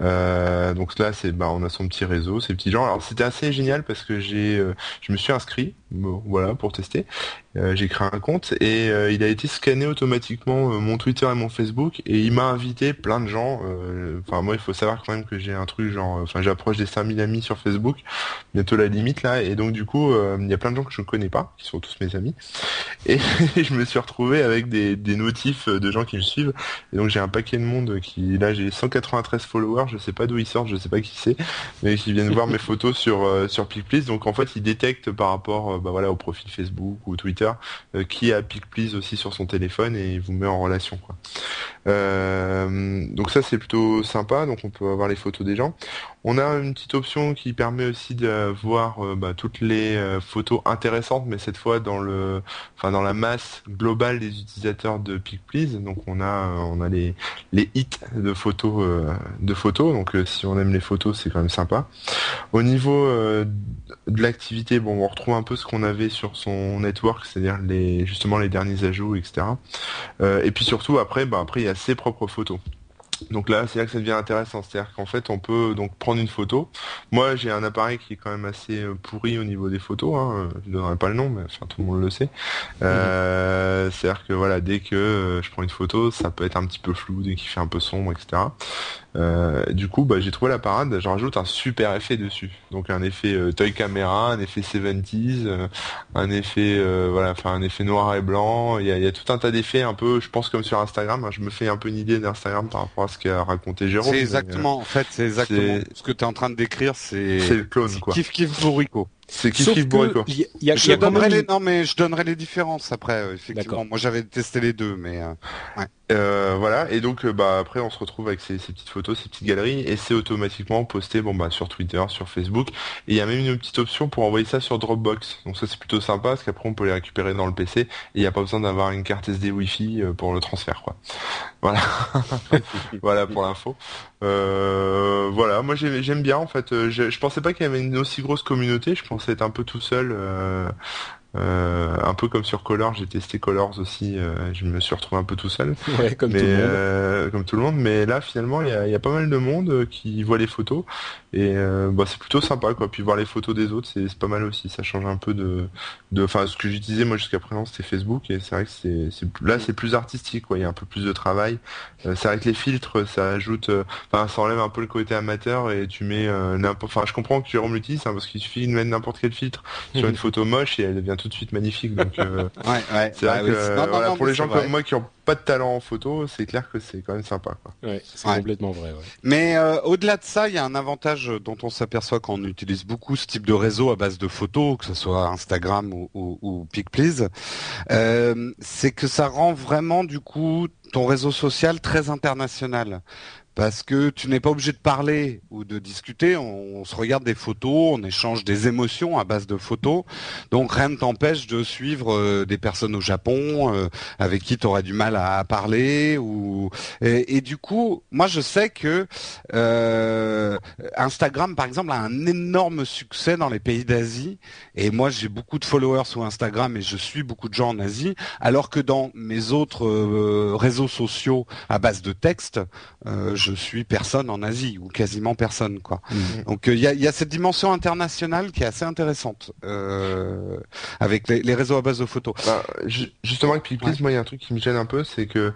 Euh, donc là, c'est, bah, on a son petit réseau, ces petits gens. Alors c'était assez génial parce que j'ai, euh, je me suis inscrit, voilà, pour tester. Euh, j'ai créé un compte et il a été scanné automatiquement mon Twitter et mon Facebook et il m'a invité plein de gens. Enfin moi, il faut savoir quand même que j'ai un truc genre, enfin j'approche des 5000 amis sur Facebook, bientôt la limite là, et donc du coup, euh, il y a plein de gens que je ne connais pas, qui sont tous mes amis, et je me suis retrouvé avec des, des notifs de gens qui me suivent, et donc j'ai un paquet de monde qui, là j'ai 193 followers, je sais pas d'où ils sortent, je sais pas qui c'est, mais qui viennent voir mes photos sur euh, sur PicPlease, donc en fait ils détectent par rapport, bah voilà, au profil Facebook ou Twitter, qui a PicPlease aussi sur son téléphone et il vous met en relation quoi. donc ça c'est plutôt sympa, donc on peut avoir les photos des gens. On a une petite option qui permet aussi de voir euh, bah, toutes les euh, photos intéressantes, mais cette fois dans la masse globale des utilisateurs de PicPlease. Donc on a, euh, on a les, hits de photos, de photos. Donc si on aime les photos, c'est quand même sympa. Au niveau de l'activité, on retrouve un peu ce qu'on avait sur son network, c'est-à-dire les, justement les derniers ajouts, etc. et puis surtout après, bah, après il y a ses propres photos. Donc là, c'est là que ça devient intéressant, c'est-à-dire qu'en fait, on peut donc prendre une photo. Moi, j'ai un appareil qui est quand même assez euh, pourri au niveau des photos. Hein. Je ne donnerai pas le nom, mais enfin tout le monde le sait. Euh, c'est-à-dire que voilà, dès que euh, je prends une photo, ça peut être un petit peu flou, dès qu'il fait un peu sombre, etc. Euh, du coup, bah, j'ai trouvé la parade. Je rajoute un super effet dessus. Donc un effet euh, toy caméra, un effet 70s, euh, un effet voilà, enfin un effet noir et blanc. Il y a, tout un tas d'effets un peu, je pense comme sur Instagram. Hein. je me fais un peu une idée d'Instagram par rapport à ce qu'a raconté Jérôme. C'est exactement, en fait, c'est exactement ce que tu es en train de décrire. C'est c'est le clone quoi. Kiff kiff bourrico. C'est qui qui Y y a, je donnerai les, non mais je donnerai les différences après. Euh, effectivement, moi j'avais testé les deux, mais euh, ouais. Euh, voilà. Et donc euh, bah après on se retrouve avec ces, ces, petites photos, ces petites galeries, et c'est automatiquement posté bon bah sur Twitter, sur Facebook. Et il y a même une petite option pour envoyer ça sur Dropbox. Donc ça c'est plutôt sympa parce qu'après on peut les récupérer dans le PC et il n'y a pas besoin d'avoir une carte SD Wi-Fi pour le transfert quoi. Voilà. voilà pour l'info. Euh, voilà, moi j'aime bien en fait. Je, je pensais pas qu'il y avait une aussi grosse communauté. Je pensais être un peu tout seul. Euh, un peu comme sur Color, j'ai testé Colors aussi, euh, je me suis retrouvé un peu tout seul. comme, tout le monde. Euh, comme tout le monde. Mais là, finalement, il y a, pas mal de monde qui voit les photos. Et bah, c'est plutôt sympa, quoi. Puis voir les photos des autres, c'est pas mal aussi. Ça change un peu de... Enfin, ce que j'utilisais moi jusqu'à présent, c'était Facebook. Et c'est vrai que c'est là, c'est plus artistique, quoi. Il y a un peu plus de travail. c'est vrai que les filtres, ça ajoute... Enfin, ça enlève un peu le côté amateur et tu mets n'importe... Enfin, je comprends que Jérôme l'utilise, hein, parce qu'il suffit de mettre n'importe quel filtre sur une photo moche et elle devient tout de suite magnifique. Donc, euh, ouais, c'est vrai bah que pour les gens comme moi qui ont pas de talent en photo, c'est clair que c'est quand même sympa. Quoi. Ouais, c'est complètement vrai. Ouais. Mais euh, au-delà de ça, il y a un avantage dont on s'aperçoit quand on utilise beaucoup ce type de réseau à base de photos, que ce soit Instagram ou, ou, ou PicPlease, euh, c'est que ça rend vraiment du coup ton réseau social très international parce que tu n'es pas obligé de parler ou de discuter, on, se regarde des photos, on échange des émotions à base de photos, donc rien ne t'empêche de suivre euh, des personnes au Japon euh, avec qui tu aurais du mal à, parler et, du coup, moi je sais que euh, Instagram par exemple a un énorme succès dans les pays d'Asie. Et moi j'ai beaucoup de followers sur Instagram et je suis beaucoup de gens en Asie, alors que dans mes autres réseaux sociaux à base de texte, suis personne en Asie ou quasiment personne quoi. Mhm. Donc il y, a, cette dimension internationale qui est assez intéressante euh, avec les, réseaux à base de photos. Bah, justement avec PicPlease, moi il y a un truc qui me gêne un peu, c'est que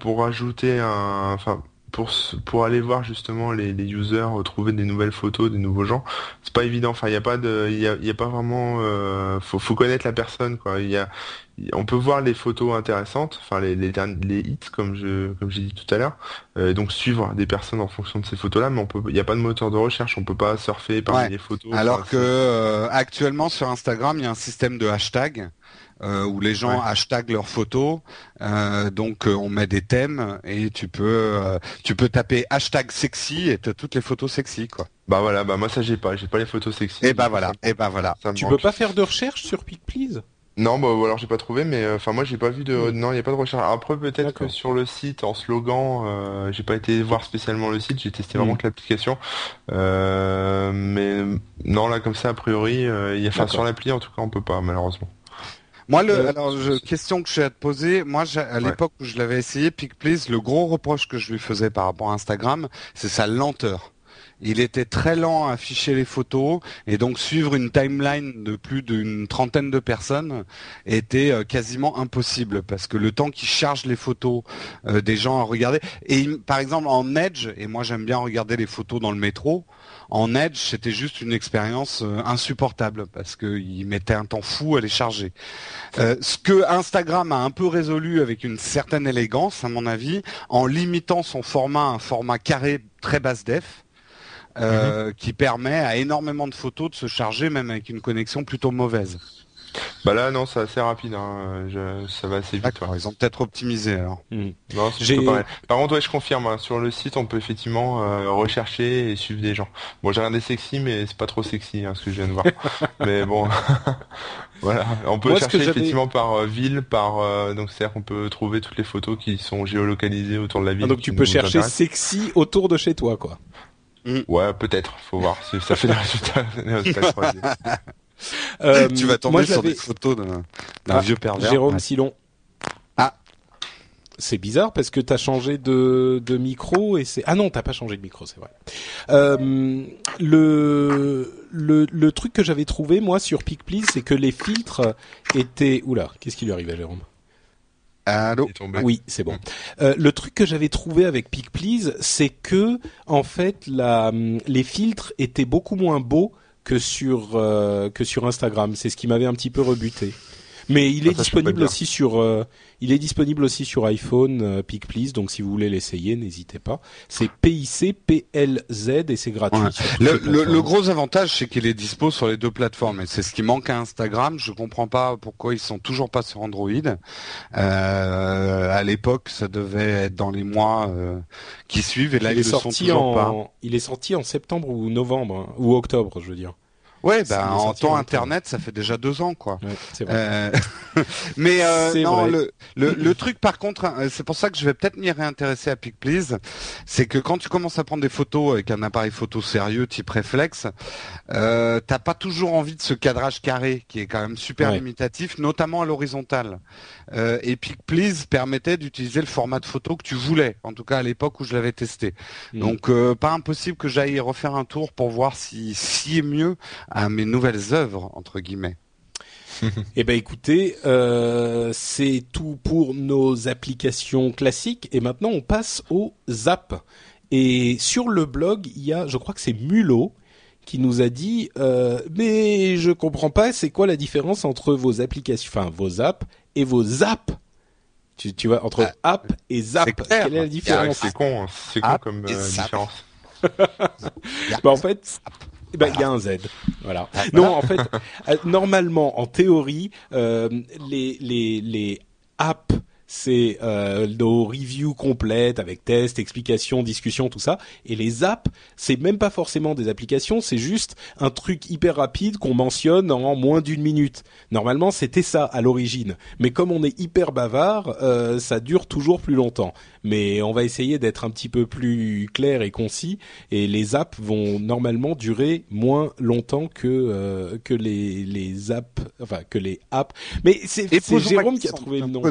pour ajouter un, enfin pour pour aller voir justement les, les users trouver des nouvelles photos des nouveaux gens. C'est pas évident. Enfin il y a pas de il y a, y a, pas vraiment euh, faut faut connaître la personne quoi. Il y a on peut voir les photos intéressantes enfin les les, les hits comme je comme j'ai dit tout à l'heure euh, donc suivre des personnes en fonction de ces photos là mais on peut il y a pas de moteur de recherche. On peut pas surfer parmi les photos alors que euh, actuellement sur Instagram il y a un système de hashtag euh, où les gens hashtag leurs photos. Euh, donc euh, on met des thèmes et tu peux tu peux taper hashtag sexy et as toutes les photos sexy quoi. Bah voilà, bah moi ça j'ai pas, j'ai pas les photos sexy. Et eh bah voilà, et eh bah voilà. Tu peux pas faire de recherche sur PicPlease non, bah alors j'ai pas trouvé, mais enfin moi j'ai pas vu de, hmm. non il y a pas de recherche. Après peut-être que sur le site en slogan, j'ai pas été voir spécialement le site, j'ai testé vraiment hmm. que l'application, mais non là comme ça a priori, il y a, enfin sur l'appli en tout cas on peut pas malheureusement. Moi, le, euh, alors, question que je vais te poser, moi, à l'époque où je l'avais essayé, PicPlease, le gros reproche que je lui faisais par rapport à Instagram, c'est sa lenteur. il était très lent à afficher les photos et donc suivre une timeline de plus d'une trentaine de personnes était euh, quasiment impossible parce que le temps qui charge les photos euh, des gens à regarder. Et par exemple en Edge et moi j'aime bien regarder les photos dans le métro en Edge c'était juste une expérience euh, insupportable parce qu'il mettait un temps fou à les charger. ce que Instagram a un peu résolu avec une certaine élégance à mon avis en limitant son format à un format carré très basse def euh, mhm. qui permet à énormément de photos de se charger même avec une connexion plutôt mauvaise. Bah là non c'est assez rapide, hein. ça va assez vite. Ils ont peut-être optimisé alors. Hmm. Par contre ouais je confirme, hein. sur le site on peut effectivement euh, rechercher et suivre des gens. Bon j'ai regardé sexy mais c'est pas trop sexy hein, ce que je viens de voir. mais bon voilà, on peut chercher effectivement par euh, ville, par donc c'est-à-dire qu'on peut trouver toutes les photos qui sont géolocalisées autour de la ville. Ah, donc tu peux chercher sexy autour de chez toi quoi. Ouais, peut-être. Faut voir si ça fait des résultats. euh, tu vas tomber sur des photos d'un ah, vieux pervers. Jérôme Silon. Ah. C'est bizarre parce que t'as changé de, de micro et c'est ah non t'as pas changé de micro c'est vrai. Euh, le, le le truc que j'avais trouvé moi sur PicPlease c'est que les filtres étaient oula qu'est-ce qui lui arrivait à Jérôme? Allô? Oui, c'est bon. Euh, le truc que j'avais trouvé avec PicPlease, c'est que en fait, la, les filtres étaient beaucoup moins beaux que sur euh, que sur Instagram. C'est ce qui m'avait un petit peu rebuté. Mais il est disponible aussi sur euh, il est disponible aussi sur iPhone euh, Please donc si vous voulez l'essayer, n'hésitez pas. C'est PIC PLZ et c'est gratuit. Le, gros avantage c'est qu'il est dispo sur les deux plateformes et c'est ce qui manque à Instagram. Je comprends pas pourquoi ils sont toujours pas sur Android. Euh, à l'époque, ça devait être dans les mois euh, qui suivent et là il est sorti en il est sorti en septembre ou novembre hein, ou octobre, je veux dire. Ouais, ben en temps internet, ça fait déjà deux ans, quoi. Ouais, euh... mais euh, non, le, le, le, truc par contre, hein, c'est pour ça que je vais peut-être m'y réintéresser à PicPlease, c'est que quand tu commences à prendre des photos avec un appareil photo sérieux type réflexe, euh, t'as pas toujours envie de ce cadrage carré qui est quand même super limitatif, notamment à l'horizontale. Euh, et PicPlease permettait d'utiliser le format de photo que tu voulais, en tout cas à l'époque où je l'avais testé. Mm. Donc euh, pas impossible que j'aille refaire un tour pour voir si si est mieux à mes nouvelles œuvres entre guillemets. eh ben écoutez, euh, c'est tout pour nos applications classiques et maintenant on passe aux apps. Et sur le blog, il y a, je crois que c'est Mulot qui nous a dit, euh, mais je comprends pas, c'est quoi la différence entre vos applications, enfin vos apps et vos apps? Tu, tu vois, entre ah, app et zap, quelle est la différence? C'est con, hein. c'est con comme euh, différence. bah, en fait, ben, il y a un Z. Voilà. Ah, non, en fait, euh, normalement, en théorie, euh, les, les, les apps c'est euh, nos reviews complètes avec tests, explications, discussions, tout ça. Et les apps, c'est même pas forcément des applications, c'est juste un truc hyper rapide qu'on mentionne en moins d'une minute. Normalement, c'était ça à l'origine. Mais comme on est hyper bavard, euh, ça dure toujours plus longtemps. Mais on va essayer d'être un petit peu plus clair et concis. Et les apps vont normalement durer moins longtemps que euh, que les les apps, enfin que les apps. Mais c'est Jérôme qui a trouvé le nom.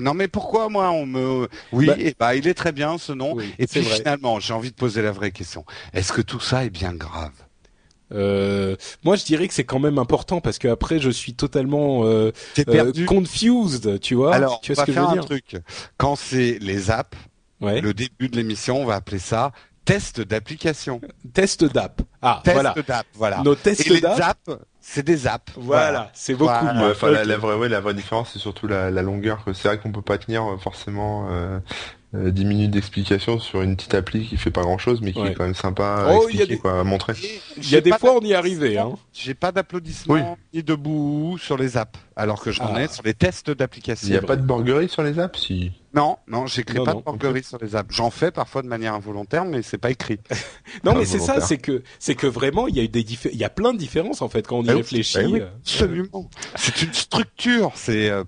Non mais pourquoi moi on me oui bah, bah il est très bien ce nom et puis finalement j'ai envie de poser la vraie question est-ce que tout ça est bien grave? Euh, moi, je dirais que c'est quand même important parce que après, je suis totalement euh, euh confused, tu vois. Alors, tu vois ce que faire je veux un truc. Quand c'est les apps, ouais. le début de l'émission, on va appeler ça test d'application. Test d'app. Ah, test voilà. d'app, voilà. Nos tests d'app c'est des apps. Voilà, c'est beaucoup mieux. Enfin, la, vraie, ouais, la vraie différence, c'est surtout la, la longueur. C'est vrai qu'on peut pas tenir euh, forcément euh, 10 euh, minutes d'explication sur une petite appli qui fait pas grand chose, mais qui est quand même sympa à oh, expliquer, quoi, à montrer. Il y a des fois, on y est arrivé. Hein. J'ai pas d'applaudissements ni de bouts sur les apps, alors que j'en ai ah. sur les tests d'application. Il n'y a pas de burgerie sur les apps, si? Non, non, j'écris pas de burgerie sur les apps. J'en fais parfois de manière involontaire, mais c'est pas écrit. non, mais c'est ça, c'est que c'est que vraiment il y a des il y a plein de différences en fait quand on y ah réfléchit. Ah absolument. c'est une structure, c'est. Euh,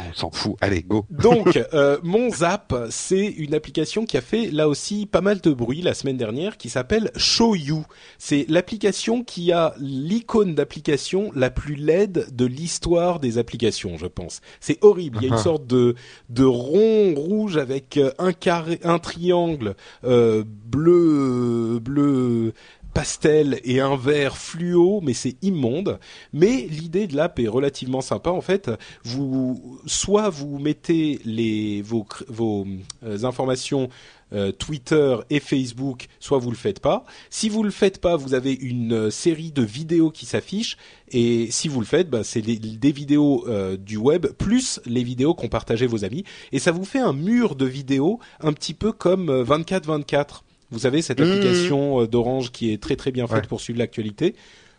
On s'en fout. Allez, go. Donc, euh, mon Zap, c'est une application qui a fait là aussi pas mal de bruit la semaine dernière, qui s'appelle Show You. C'est l'application qui a l'icône d'application la plus laide de l'histoire des applications, je pense. C'est horrible. Il y a une uh-huh. sorte de de rond rouge avec euh, un carré, un triangle euh, bleu bleu pastel et un vert fluo, mais c'est immonde. Mais l'idée de l'app est relativement sympa. En fait, vous soit vous mettez les vos vos euh, informations euh, Twitter et Facebook, soit vous le faites pas. Si vous le faites pas, vous avez une euh, série de vidéos qui s'affichent et si vous le faites, bah, c'est des vidéos du web plus les vidéos qu'ont partagé vos amis et ça vous fait un mur de vidéos un petit peu comme 24-24 vous savez, cette mmh. application euh, d'Orange qui est très très bien faite pour suivre l'actualité.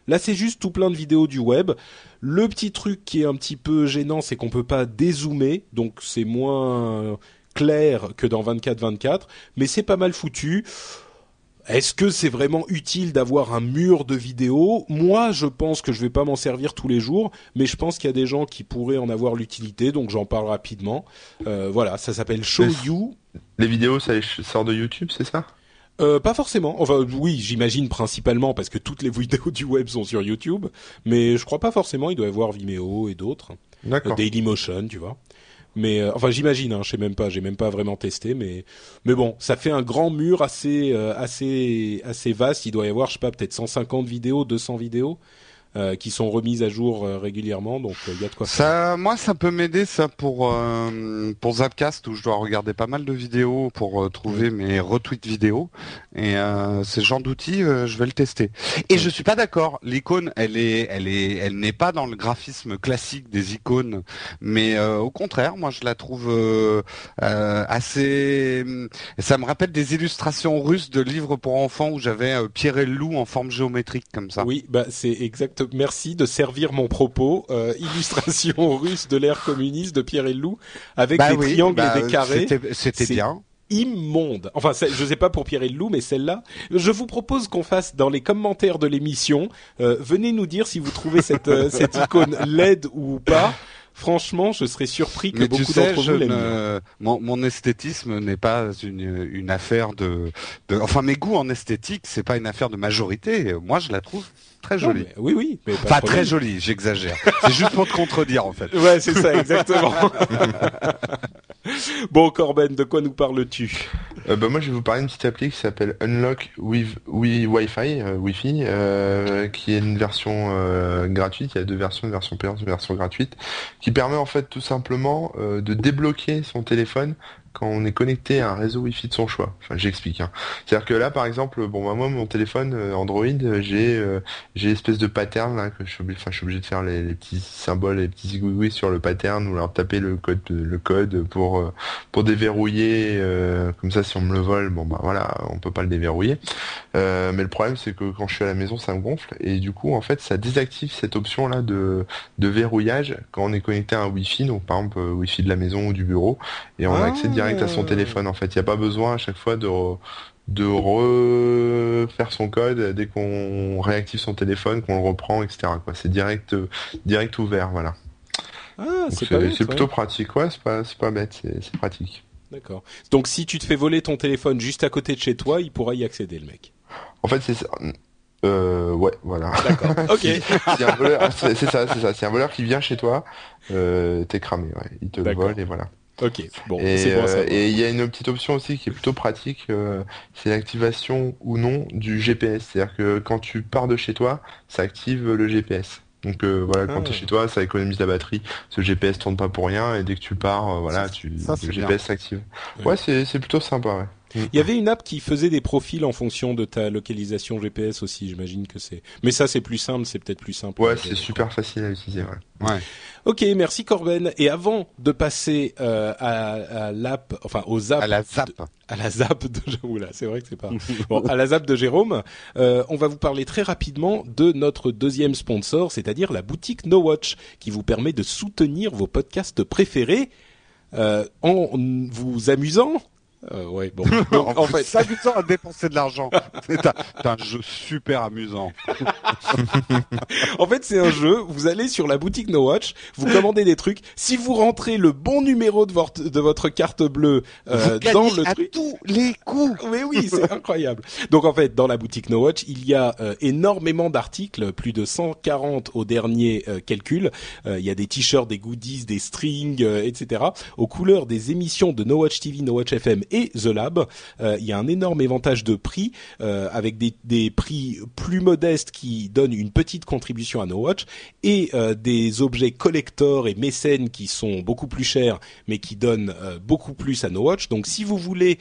Là, c'est juste tout plein de vidéos du web. Le petit truc qui est un petit peu gênant, c'est qu'on peut pas dézoomer, donc c'est moins clair que dans 24-24, mais c'est pas mal foutu. Est-ce que c'est vraiment utile d'avoir un mur de vidéos? Moi, je pense que je vais pas m'en servir tous les jours, mais je pense qu'il y a des gens qui pourraient en avoir l'utilité, donc j'en parle rapidement. Euh, voilà, ça s'appelle Show You. Les vidéos, ça sort de YouTube, c'est ça? Euh, pas forcément. Enfin, oui, j'imagine principalement parce que toutes les vidéos du web sont sur YouTube, mais je crois pas forcément. Il doit y avoir Vimeo et d'autres. D'accord. Dailymotion, tu vois. Mais euh, enfin, j'imagine. Hein, je sais même pas. J'ai même pas vraiment testé, mais mais bon, ça fait un grand mur assez euh, assez assez vaste. Il doit y avoir, je sais pas, peut-être 150 vidéos, 200 vidéos. Euh, qui sont remises à jour euh, régulièrement. Donc il euh, y a de quoi ça, faire. Moi, ça peut m'aider ça pour pour Zapcast où je dois regarder pas mal de vidéos pour trouver mes retweets vidéos. Et ce genre d'outil, je vais le tester. Et je suis pas d'accord. L'icône, elle est, elle est, elle n'est pas dans le graphisme classique des icônes, mais au contraire, moi, je la trouve assez. Ça me rappelle des illustrations russes de livres pour enfants où j'avais Pierre et le loup en forme géométrique comme ça. Oui, bah c'est exact merci de servir mon propos. Euh, illustration russe de l'ère communiste de Pierre et Loup avec bah des triangles et bah, des carrés. C'était bien immonde. Enfin, je sais pas pour Pierre et Loup, mais celle-là, je vous propose qu'on fasse dans les commentaires de l'émission. Euh, venez nous dire si vous trouvez cette euh, cette icône LED ou pas. Franchement, je serais surpris que beaucoup d'entre vous l'aiment. Mon, mon, esthétisme n'est pas une, une affaire de, de, enfin mes goûts en esthétique, c'est pas une affaire de majorité. Moi, je la trouve très jolie. oui, oui. Mais pas, très jolie, j'exagère. c'est juste pour te contredire en fait. Ouais, c'est ça, exactement. bon, Corben, de quoi nous parles-tu? Euh, bah, Moi, je vais vous parler d'une petite appli qui s'appelle Unlock with, Wi-Fi, euh, Wi-Fi euh, qui est une version euh, gratuite. Il y a deux versions, une version payante, une version gratuite, qui permet en fait tout simplement de débloquer son téléphone quand on est connecté à un réseau Wi-Fi de son choix. Enfin, j'explique. Hein. C'est-à-dire que là, par exemple, bon, bah, moi, mon téléphone euh, Android, j'ai euh, j'ai espèce de pattern là que je suis enfin, je suis obligé de faire les, petits symboles, les petits zigouigouis sur le pattern ou leur taper le code, le code pour euh, pour déverrouiller. Euh, comme ça, si on me le vole, bon bah voilà, on peut pas le déverrouiller. mais le problème, c'est que quand je suis à la maison, ça me gonfle et du coup, en fait, ça désactive cette option là de de verrouillage quand on est connecté à un Wi-Fi, donc par exemple Wi-Fi de la maison ou du bureau, et on a accès direct à son téléphone en fait. Il n'y a pas besoin à chaque fois de de refaire son code dès qu'on réactive son téléphone, qu'on le reprend, etc. Quoi. C'est direct direct ouvert, voilà. Ah, c'est plutôt pratique, ouais, c'est pas c'est pas bête, c'est pratique. D'accord. Donc si tu te fais voler ton téléphone juste à côté de chez toi, il pourra y accéder le mec. En fait, c'est ça. Euh, ouais, voilà. D'accord. Ok. c'est ça, c'est ça. C'est un voleur qui vient chez toi, euh, t'es cramé, ouais. Il te vole et voilà. Ok, bon, et euh, et il y a une petite option aussi qui est plutôt pratique, euh, c'est l'activation ou non du GPS. C'est-à-dire que quand tu pars de chez toi, ça active le GPS. Donc euh, voilà, quand tu es ah. chez toi, ça économise la batterie. Ce GPS tourne pas pour rien et dès que tu pars, voilà, tu le GPS s'active. Ouais, c'est c'est plutôt sympa. Ouais. Il y avait une app qui faisait des profils en fonction de ta localisation GPS aussi, j'imagine que c'est. Mais ça, c'est plus simple, c'est peut-être plus simple. Ouais, c'est super facile à utiliser. Ouais. ouais. Ok, merci Corben. Et avant de passer euh, à, à l'app, enfin aux apps, à la zap, à la zap de Oula, c'est vrai que c'est pas bon, à la zap de Jérôme, euh, on va vous parler très rapidement de notre deuxième sponsor, c'est-à-dire la boutique No Watch, qui vous permet de soutenir vos podcasts préférés euh, en vous amusant Euh, ouais, bon. en fait, s'amusant à dépenser de l'argent. c'est un, jeu super amusant. en fait, c'est un jeu. Vous allez sur la boutique No Watch, vous commandez des trucs. Si vous rentrez le bon numéro de votre de votre carte bleue euh, dans le à tous les coups. Mais oui, c'est incroyable. Donc en fait, dans la boutique No Watch, il y a euh, énormément d'articles, plus de 140 au dernier euh, calcul. il y a des t-shirts, des goodies, des strings, etc. aux couleurs des émissions de No Watch TV, No Watch FM et The Lab. Euh, il y a un énorme éventage de prix euh, avec des, prix plus modestes qui donnent une petite contribution à No Watch et euh, des objets collector et mécènes qui sont beaucoup plus chers mais qui donnent beaucoup plus à No Watch. Donc si vous voulez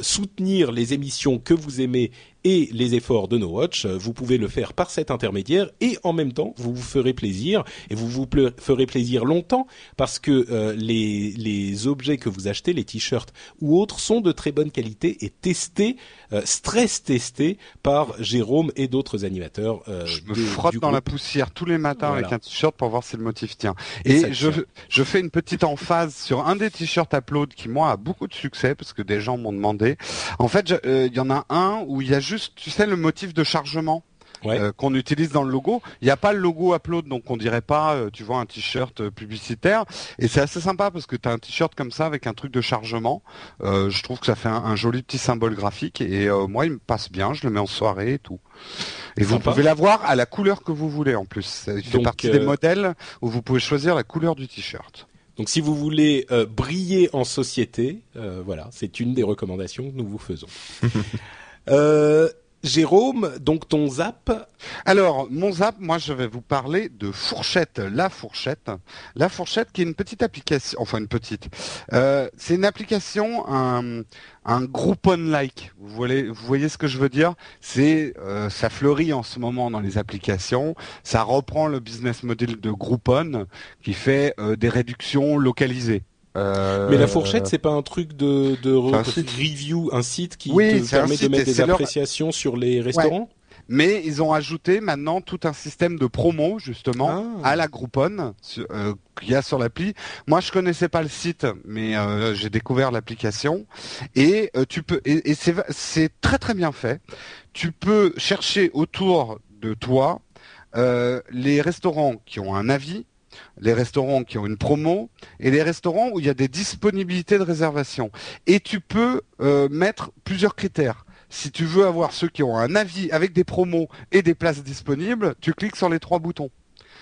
soutenir les émissions que vous aimez et les efforts de No Watch, vous pouvez le faire par cet intermédiaire et en même temps vous vous ferez plaisir et vous vous ferez plaisir longtemps parce que euh, les, les objets que vous achetez, les t-shirts ou autres, sont de très bonne qualité et testés, euh, stress testés par Jérôme et d'autres animateurs. Euh, je me frotte dans la poussière tous les matins avec un t-shirt pour voir si le motif tient. Et, je, je fais une petite emphase sur un des t-shirts Upload qui moi a beaucoup de succès parce que des gens m'ont demandé. En fait, il y en a un où il y a juste, tu sais, le motif de chargement. Euh, qu'on utilise dans le logo. Il n'y a pas le logo Upload, donc on dirait pas, euh, tu vois, un t-shirt euh, publicitaire. Et c'est assez sympa parce que tu as un t-shirt comme ça avec un truc de chargement. je trouve que ça fait un, joli petit symbole graphique. Et moi, il me passe bien. Je le mets en soirée et tout. Et vous pouvez l'avoir à la couleur que vous voulez en plus. Il fait partie des modèles où vous pouvez choisir la couleur du t-shirt. Donc si vous voulez briller en société, voilà, c'est une des recommandations que nous vous faisons. Euh, Jérôme, donc ton zap Alors, mon zap, moi je vais vous parler de Fourchette, la Fourchette. La Fourchette qui est une petite application, enfin une petite. Euh, c'est une application, un, un Groupon-like. Vous voyez, vous voyez ce que je veux dire? C'est, euh, ça fleurit en ce moment dans les applications. Ça reprend le business model de Groupon qui fait euh, des réductions localisées. Euh, Mais la fourchette, c'est pas un truc de, de review, un site qui te permet de mettre des appréciations sur les restaurants Mais ils ont ajouté maintenant tout un système de promo justement ah. à la Groupon euh, qu'il y a sur l'appli. Moi, je connaissais pas le site, mais euh, j'ai découvert l'application et tu peux et, et c'est très très bien fait. Tu peux chercher autour de toi euh, les restaurants qui ont un avis les restaurants qui ont une promo et les restaurants où il y a des disponibilités de réservation. Et tu peux euh, mettre plusieurs critères. Si tu veux avoir ceux qui ont un avis avec des promos et des places disponibles, tu cliques sur les trois boutons.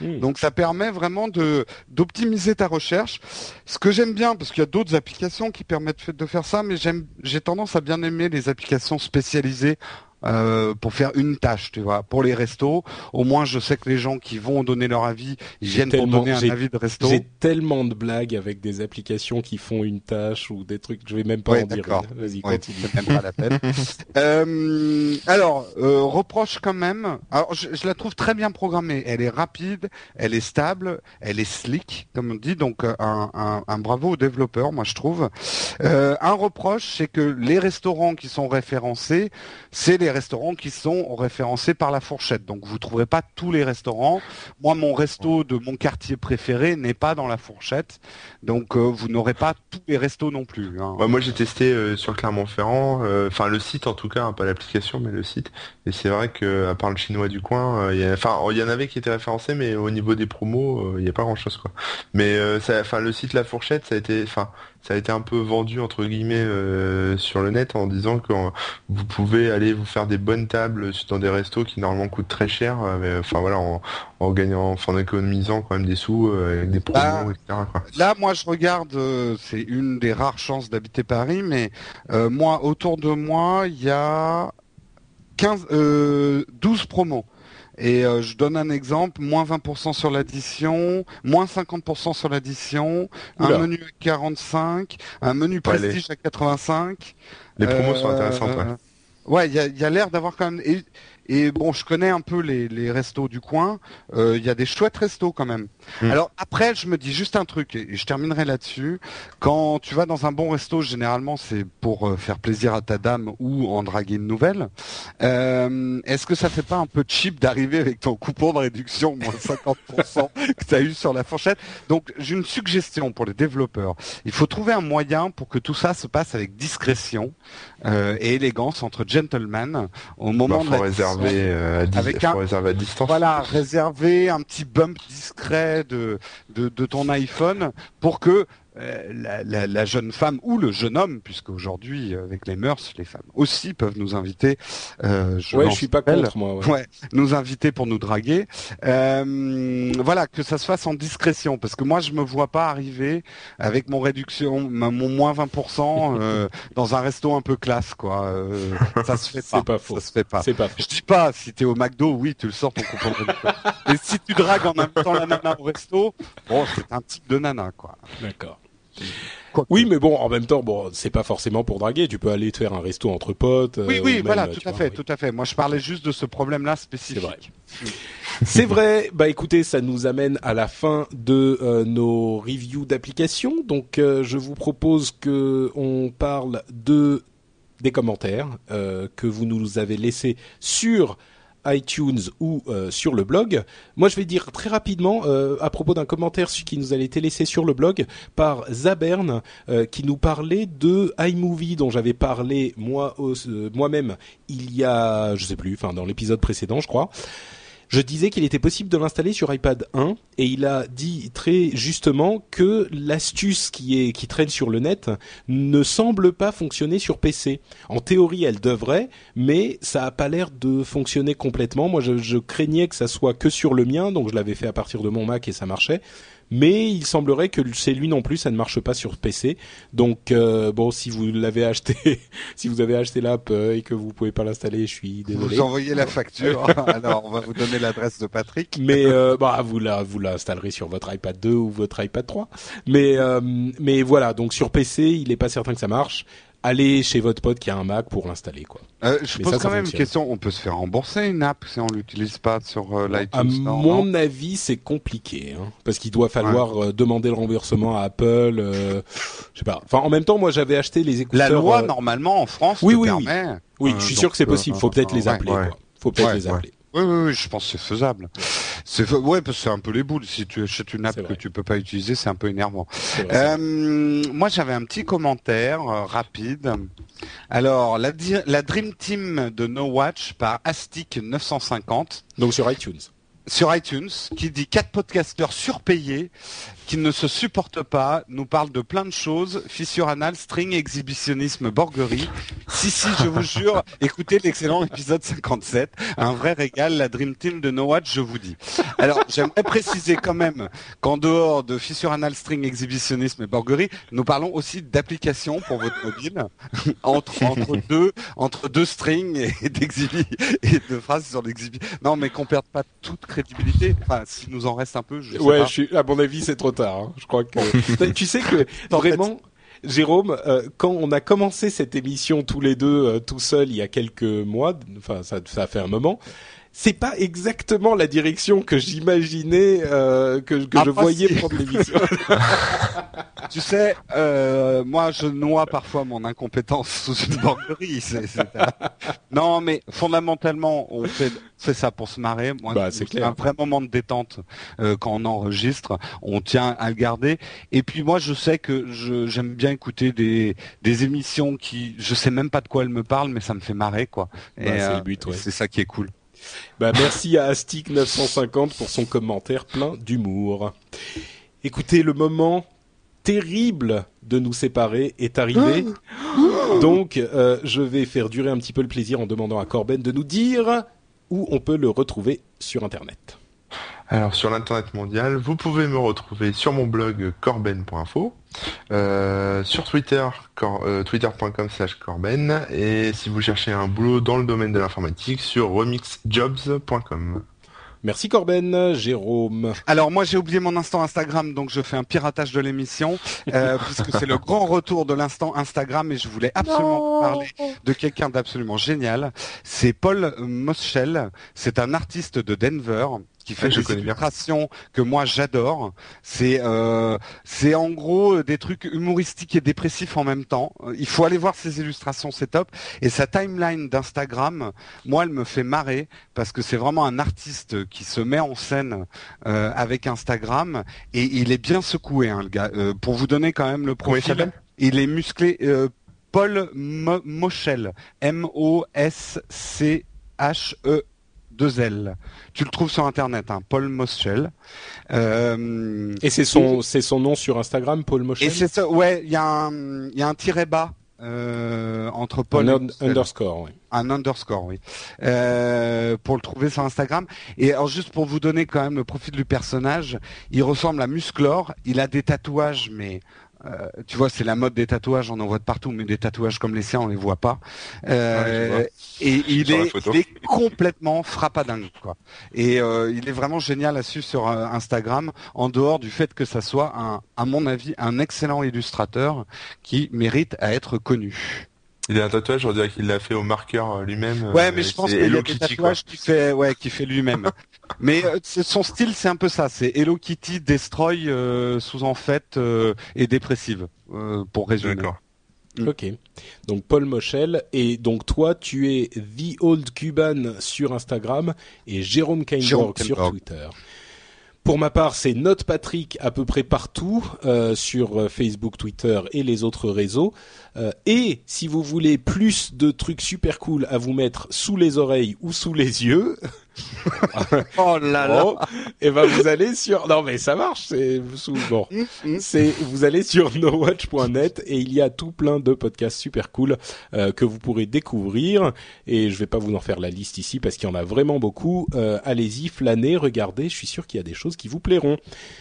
Hmm. Donc ça permet vraiment de d'optimiser ta recherche. Ce que j'aime bien, parce qu'il y a d'autres applications qui permettent de faire ça, mais j'aime j'ai tendance à bien aimer les applications spécialisées euh, pour faire une tâche, tu vois. Pour les restos, au moins je sais que les gens qui vont donner leur avis, ils viennent pour donner un avis de resto. J'ai tellement de blagues avec des applications qui font une tâche ou des trucs, je vais même pas en dire. Vas-y, continue. Même pas la peine. euh, alors, euh, reproche quand même. Alors, je, je, la trouve très bien programmée. Elle est rapide, elle est stable, elle est slick, comme on dit. Donc, un, un, un bravo aux développeurs, moi je trouve. Un reproche, c'est que les restaurants qui sont référencés, c'est les restaurants qui sont référencés par la fourchette. Donc vous trouverez pas tous les restaurants. Moi, mon resto de mon quartier préféré n'est pas dans la fourchette. Donc euh, vous n'aurez pas tous les restos non plus. Hein. moi, j'ai testé euh, sur Clermont-Ferrand, euh, enfin le site en tout cas, hein, pas l'application, mais le site. Et c'est vrai que à part le chinois du coin, il y enfin il y en avait qui étaient référencés, mais au niveau des promos, il n'y a pas grand-chose quoi. Mais enfin le site La Fourchette, ça a été, enfin ça a été un peu vendu entre guillemets euh, sur le net en disant que vous pouvez aller vous faire des bonnes tables dans des restos qui normalement coûtent très cher, euh, enfin voilà, en, gagnant, enfin, en économisant quand même des sous euh, avec des promos, etc. Là, moi, je regarde, c'est une des rares chances d'habiter Paris, mais moi, autour de moi, il y a 15, 12 promos. Et euh, je donne un exemple, moins 20% sur l'addition, moins 50% sur l'addition, un menu à 45, un menu prestige à 85. Les promos sont intéressantes, ouais. Ouais, il y a, y a l'air d'avoir quand même... Et, Et bon, je connais un peu les, les restos du coin. Il y a des chouettes restos quand même. Mm. Alors après, je me dis juste un truc et je terminerai là-dessus. Quand tu vas dans un bon resto, généralement c'est pour faire plaisir à ta dame ou en draguer une nouvelle. Est-ce que ça fait pas un peu cheap d'arriver avec ton coupon de réduction moins 50% que tu as eu sur la fourchette? Donc j'ai une suggestion pour les développeurs. Il faut trouver un moyen pour que tout ça se passe avec discrétion euh, et élégance entre gentlemen au moment bah, faut réserver, euh, à avec un, réserver à distance. Voilà, réserver un petit bump discret de, de, de ton iPhone pour que euh, la, jeune femme ou le jeune homme, puisque aujourd'hui avec les mœurs, les femmes aussi peuvent nous inviter. Euh, je ouais, je suis pas contre moi. Ouais. nous inviter pour nous draguer. Euh, voilà, que ça se fasse en discrétion, parce que moi je me vois pas arriver avec mon réduction, mon moins 20% euh, dans un resto un peu classe, quoi. Euh, ça se fait pas. pas faux. Ça se fait pas. C'est pas Je dis pas si t'es au McDo, oui, tu le sors ton coupon de réduction. Et si tu dragues en même temps la nana au resto, bon, c'est un type de nana, quoi. D'accord. Oui, mais bon, en même temps, bon, c'est pas forcément pour draguer. Tu peux aller te faire un resto entre potes. Oui, oui, voilà, tout à fait, tout à fait. Moi, je parlais juste de ce problème-là spécifique. C'est vrai. c'est vrai. Bah, écoutez, ça nous amène à la fin de euh, nos reviews d'applications. Donc, euh, je vous propose que on parle de des commentaires euh, que vous nous avez laissés sur iTunes ou euh, sur le blog. Moi, je vais dire très rapidement euh, à propos d'un commentaire qui nous a été laissé sur le blog par Zabern, euh, qui nous parlait de iMovie dont j'avais parlé moi moi-même il y a, je sais plus, enfin dans l'épisode précédent, je crois je disais qu'il était possible de l'installer sur iPad 1 et il a dit très justement que l'astuce qui est qui traîne sur le net ne semble pas fonctionner sur PC. En théorie, elle devrait, mais ça a pas l'air de fonctionner complètement. Moi, je, je craignais que ça soit que sur le mien, donc je l'avais fait à partir de mon Mac et ça marchait mais il semblerait que c'est lui non plus, ça ne marche pas sur PC. Donc euh, bon, si vous l'avez acheté, si vous avez acheté l'app euh, et que vous pouvez pas l'installer, je suis désolé. Vous envoyez la facture. Alors on va vous donner l'adresse de Patrick. Mais euh, bah vous la vous l'installerez sur votre iPad 2 ou votre iPad 3. Mais mais voilà, donc sur PC, il est pas certain que ça marche allez chez votre pote qui a un Mac pour l'installer quoi. Euh, je pose quand même une question, on peut se faire rembourser une app si on l'utilise pas sur euh, l'iTunes À mon avis, c'est compliqué hein, parce qu'il doit falloir euh, demander le remboursement à Apple euh, je sais pas. Enfin en même temps, moi j'avais acheté les écouteurs La loi normalement en France oui, oui, permet. Oui, oui je suis sûr que c'est possible, faut peut-être les appeler quoi. Faut peut-être les appeler. Oui, oui, oui, je pense que c'est faisable. C'est ouais, parce que c'est un peu les boules. Si tu achètes une app que tu peux pas utiliser, c'est un peu énervant. euh, moi, j'avais un petit commentaire euh, rapide. Alors, la, la Dream Team de No Watch par Astic 950. Donc sur iTunes sur iTunes qui dit quatre podcasteurs surpayés qui ne se supportent pas, nous parle de plein de choses, fissure anale, string, exhibitionnisme, borguerie. Si, si, je vous jure, écoutez l'excellent épisode 57, un vrai régal, la Dream Team de No Watch, je vous dis. Alors, j'aimerais préciser quand même qu'en dehors de fissure anale, string, exhibitionnisme et borguerie, nous parlons aussi d'applications pour votre mobile, entre, entre deux, entre deux strings et d'exhibi, et de phrases sur l'exhibi. Non, mais qu'on perde pas toute crédibilité. Enfin, s'il nous en reste un peu, je sais ouais, pas. je suis, à mon avis, c'est trop tard. Hein. Je crois que tu sais que vraiment. Jérôme, euh, quand on a commencé cette émission tous les deux euh, tout seuls il y a quelques mois, enfin ça, ça a fait un moment, c'est pas exactement la direction que j'imaginais euh, que, que je voyais prendre l'émission. tu sais, euh, moi je noie parfois mon incompétence sous une banquerie. Non, mais fondamentalement, on fait, fait ça pour se marrer. Moi, bah, c'est un vrai moment de détente euh, quand on enregistre. On tient à le garder. Et puis moi, je sais que j'aime bien écouter des, des émissions qui, je sais même pas de quoi elles me parlent, mais ça me fait marrer, quoi. Bah, c'est le but, ouais. C'est ça qui est cool. Bah, merci à Astic950 pour son commentaire plein d'humour. Écoutez, le moment terrible de nous séparer est arrivé. Donc, euh, je vais faire durer un petit peu le plaisir en demandant à Corben de nous dire où on peut le retrouver sur Internet. Alors sur l'internet mondial, vous pouvez me retrouver sur mon blog corben.info, euh, sur Twitter, euh, twitter.com slash corben, et si vous cherchez un boulot dans le domaine de l'informatique, sur remixjobs.com. Merci Corben, Jérôme. Alors moi j'ai oublié mon instant Instagram, donc je fais un piratage de l'émission, euh, puisque c'est le grand retour de l'instant Instagram et je voulais absolument parler de quelqu'un d'absolument génial. C'est Paul Moschel, c'est un artiste de Denver qui fait des illustrations que moi j'adore. C'est euh, c'est en gros des trucs humoristiques et dépressifs en même temps. Il faut aller voir ses illustrations, c'est top. Et sa timeline d'Instagram, moi, elle me fait marrer parce que c'est vraiment un artiste qui se met en scène euh, avec Instagram et il est bien secoué, hein, le gars. Euh, pour vous donner quand même le profil, il, est musclé. Euh, Paul Moschel, M-O-S-C-H-E deux L. Tu le trouves sur internet, hein, Paul Moschel. Euh, et c'est son, c'est son nom sur Instagram, Paul Moschel. Et c'est ça, ouais, il y a un, il y a un tiret bas euh, entre Paul. Un underscore, oui. Un underscore, oui. Euh, pour le trouver sur Instagram. Et alors juste pour vous donner quand même le profil du personnage, il ressemble à Musclor. Il a des tatouages, mais euh, tu vois, c'est la mode des tatouages, on en voit de partout, mais des tatouages comme les siens, on les voit pas. Euh, et il est, complètement frappadingue, quoi. Et euh, il est vraiment génial à suivre sur Instagram, en dehors du fait que ça soit, un, à mon avis, un excellent illustrateur qui mérite à être connu. Il a un tatouage, on dirait qu'il l'a fait au marqueur lui-même. Ouais, mais je pense qu'il y a des tatouages qu'il fait, ouais, qui fait lui-même. Mais euh, son style, c'est un peu ça. C'est Hello Kitty Destroy euh, sous en fait euh, et dépressive, pour résumer. D'accord. Mm. Ok. Donc Paul Moschel et donc toi tu es The Old Cuban sur Instagram et Jérôme Kainborg sur Twitter. Pour ma part, c'est Note Patrick à peu près partout sur Facebook, Twitter et les autres réseaux. et si vous voulez plus de trucs super cool à vous mettre sous les oreilles ou sous les yeux, oh là là. et ben vous allez sur non mais ça marche c'est bon mm, mm. c'est vous allez sur nowatch.net et il y a tout plein de podcasts super cool euh, que vous pourrez découvrir et je vais pas vous en faire la liste ici parce qu'il y en a vraiment beaucoup euh, allez-y flânez regardez je suis sûr qu'il y a des choses qui vous plairont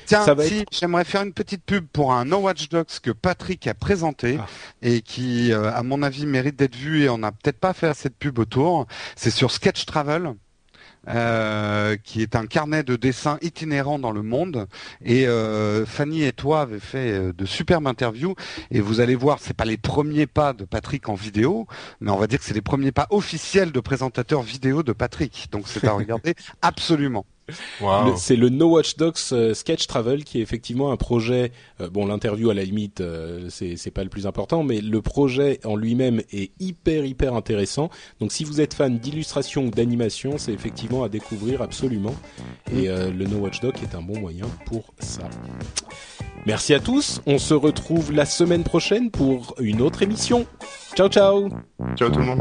tiens ça va si j'aimerais faire une petite pub pour un No Watch Dogs que Patrick a présenté ah. et qui euh, à mon avis mérite d'être vu et on n'a peut-être pas fait cette pub autour c'est sur Sketch Travel euh, qui est un carnet de dessins itinérant dans le monde. Et euh, Fanny et toi avez fait euh, de superbes interviews. Et vous allez voir, c'est pas les premiers pas de Patrick en vidéo, mais on va dire que c'est les premiers pas officiels de présentateur vidéo de Patrick. Donc c'est à regarder absolument. C'est le No Watch Docs euh, Sketch Travel qui est effectivement un projet. Euh, bon, l'interview à la limite, euh, c'est pas le plus important, mais le projet en lui-même est hyper hyper intéressant. Donc, si vous êtes fan d'illustration ou d'animation, c'est effectivement à découvrir absolument. Et le No Watch Doc est un bon moyen pour ça. Merci à tous. On se retrouve la semaine prochaine pour une autre émission. Ciao ciao. Ciao tout le monde.